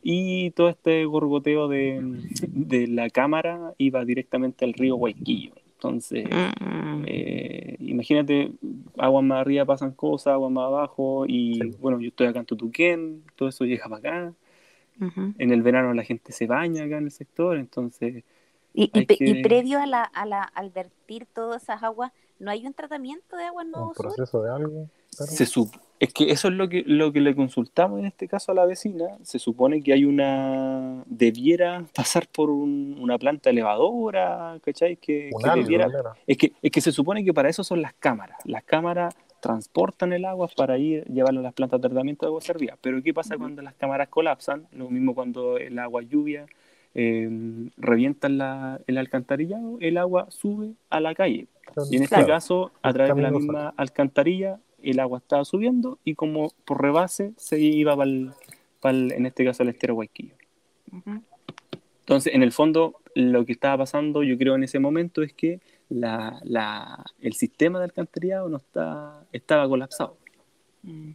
y todo este gorgoteo de, de la cámara iba directamente al río Guayquillo. Entonces, mm. eh, imagínate, agua más arriba pasan cosas, agua más abajo, y bueno, yo estoy acá en Tutuquén, todo eso llega para acá. En el verano la gente se baña acá en el sector, entonces y, y, previo a la, a la, al vertir todas esas aguas, ¿no hay un tratamiento de agua nuevo ¿Un proceso de algo? Se es que eso es lo que, lo que le consultamos en este caso a la vecina. Se supone que hay una. debiera pasar por una planta elevadora, ¿cachai? Que, debiera, es, que, es que se supone que para eso son las cámaras. Las cámaras transportan el agua para ir llevarlo a las plantas de tratamiento de agua servida. Pero ¿qué pasa cuando las cámaras colapsan? Lo mismo cuando el agua lluvia eh, revientan la, el alcantarillado, el agua sube a la calle. Y en este caso, a través de la misma alcantarilla, el agua estaba subiendo y como por rebase se iba para en este caso al estero Guayquillo. Entonces, en el fondo, lo que estaba pasando, yo creo, en ese momento es que la, la, el sistema de alcantarillado no está, estaba colapsado. Mm.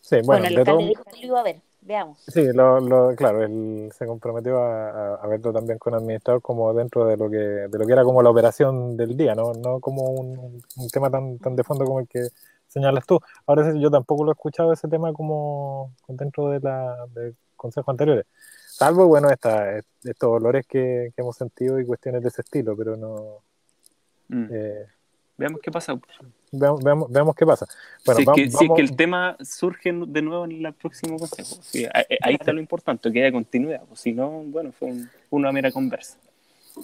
Sí, bueno, el alcalde lo iba a ver. Veamos. Sí, lo, claro, él se comprometió a, verlo también con administrador como dentro de lo que de lo que era como la operación del día, no, no como un, tema tan, tan de fondo como el que señalas tú. Ahora yo tampoco lo he escuchado ese tema como dentro de la de consejos anteriores. Salvo, bueno, esta, estos olores que, hemos sentido y cuestiones de ese estilo, pero no... Mm. Eh, Veamos qué pasa. Veamos, veamos, qué pasa. Bueno, si, es que, el tema surge de nuevo en el próximo consejo. ahí está lo importante, que haya continuidad. Pues, si no, bueno, fue una mera conversa.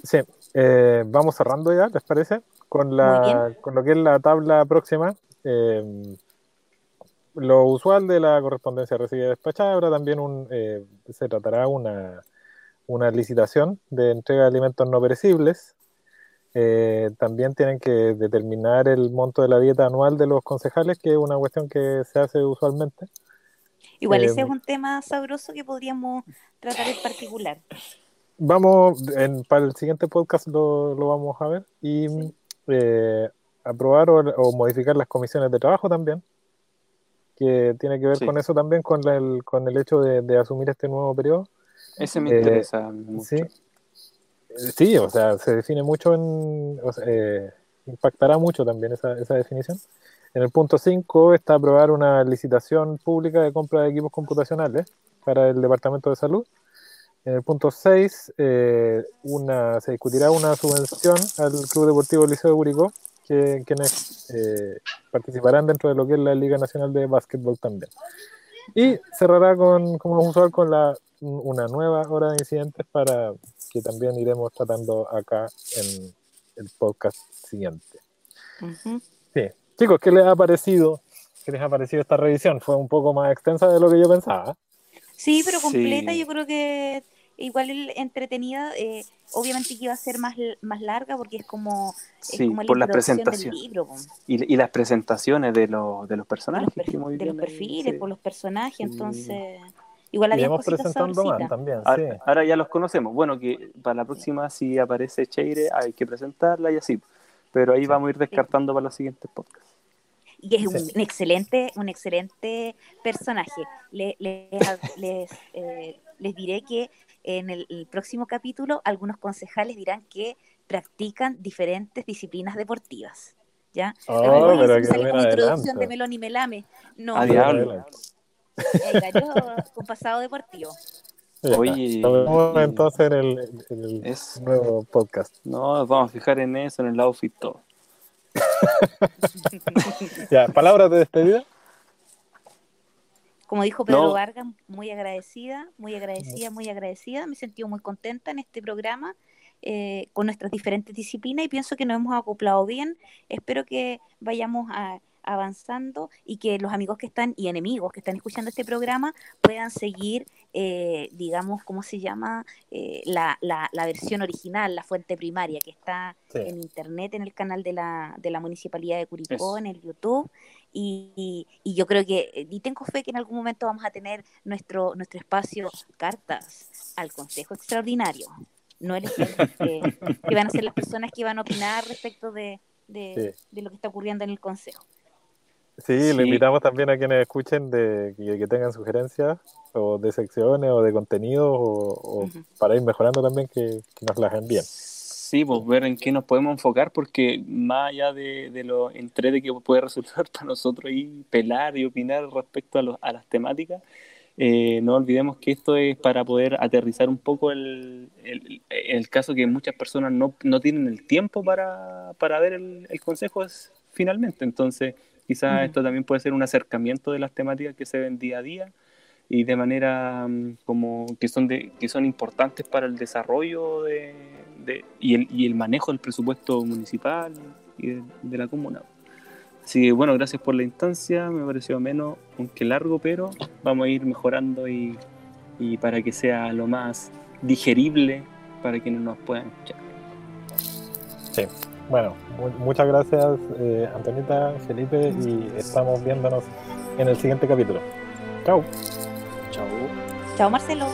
Sí, eh, vamos cerrando ya, ¿les parece? Con, la, con lo que es la tabla próxima. Eh, lo usual de la correspondencia recibida y despachada, ahora también un, eh, se tratará una, una licitación de entrega de alimentos no perecibles eh, también tienen que determinar el monto de la dieta anual de los concejales, que es una cuestión que se hace usualmente. Igual ese es eh, un tema sabroso que podríamos tratar en particular. Vamos, para el siguiente podcast lo, vamos a ver y eh, aprobar o, modificar las comisiones de trabajo también, que tiene que ver con eso también, con el, con el hecho de, asumir este nuevo periodo. Ese me interesa mucho. Sí, Sí, o sea, se define mucho en. Eh, impactará mucho también esa, esa definición. En el punto 5 está aprobar una licitación pública de compra de equipos computacionales para el Departamento de Salud. En el punto 6 eh, una, se discutirá una subvención al Club Deportivo Liceo de Curicó, que, quienes eh, participarán dentro de lo que es la Liga Nacional de Básquetbol también. Y cerrará con, como usual, con la, una nueva hora de incidentes para que también iremos tratando acá en el podcast siguiente. Sí. Chicos, ¿qué les ha parecido? ¿Qué les ha parecido esta revisión? Fue un poco más extensa de lo que yo pensaba. Sí, pero completa, yo creo que igual entretenida, eh, obviamente que iba a ser más, más larga porque es como, sí, por las presentaciones y, y, las presentaciones de, los de los personajes. De los, perfiles, por los personajes, entonces Igual había Iremos presentando más también, Ahora, sí. ahora ya los conocemos. Bueno, que para la próxima, si aparece Cheire, hay que presentarla y así. Pero ahí vamos a ir descartando para los siguientes podcasts. Y es Sí. un excelente, un excelente personaje. Le- les, les, eh, les diré que en el, el próximo capítulo algunos concejales dirán que practican diferentes disciplinas deportivas. ¿Ya? Oh, Pero que sale buen como introducción de Melón y Melame. No, A no, diablo. no. El gallo con pasado deportivo. Ya, Oye, Nos vemos entonces en el, en el Es- nuevo podcast. No, nos vamos a fijar en eso, en el outfit todo. Ya, palabras de despedida. Como dijo Pedro No. Vargas, muy agradecida, muy agradecida, muy agradecida. Me he sentido muy contenta en este programa eh, con nuestras diferentes disciplinas y pienso que nos hemos acoplado bien. Espero que vayamos a- avanzando y que los amigos que están y enemigos que están escuchando este programa puedan seguir, eh, digamos, ¿cómo se llama? Eh, la, la- la versión original, la fuente primaria que está Sí. en internet, en el canal de la, de la Municipalidad de Curicó, Eso. en el YouTube. Y, y- y yo creo que, eh, y tengo fe que en algún momento vamos a tener nuestro, nuestro espacio cartas al Consejo Extraordinario. No elegir que, que van a ser las personas que van a opinar respecto de, de, de lo que está ocurriendo en el Consejo. Sí, Sí. le invitamos también a quienes escuchen de que, que tengan sugerencias o de secciones o de contenidos o, para ir mejorando también que, que nos las envíen. Sí, pues ver en qué nos podemos enfocar, porque más allá de, de lo entrete que puede resultar para nosotros y pelar y opinar respecto a, los- a las temáticas, eh, no olvidemos que esto es para poder aterrizar un poco el, el, el caso que muchas personas no, no tienen el tiempo para, para ver el, el consejo es, finalmente. Entonces, quizás Ujú. esto también puede ser un acercamiento de las temáticas que se ven día a día y de manera mm, como que son de, que son importantes para el desarrollo de, de- y, el, y el manejo del presupuesto municipal y de, de la comuna. Así que bueno, gracias por la instancia, me pareció menos, aunque largo, pero vamos a ir mejorando y, y para que sea lo más digerible para quienes nos puedan escuchar. Sí. Bueno, mu- muchas gracias eh, Antonita, Felipe y estamos viéndonos en el siguiente capítulo. Chao. Chao. Chao, Marcelo.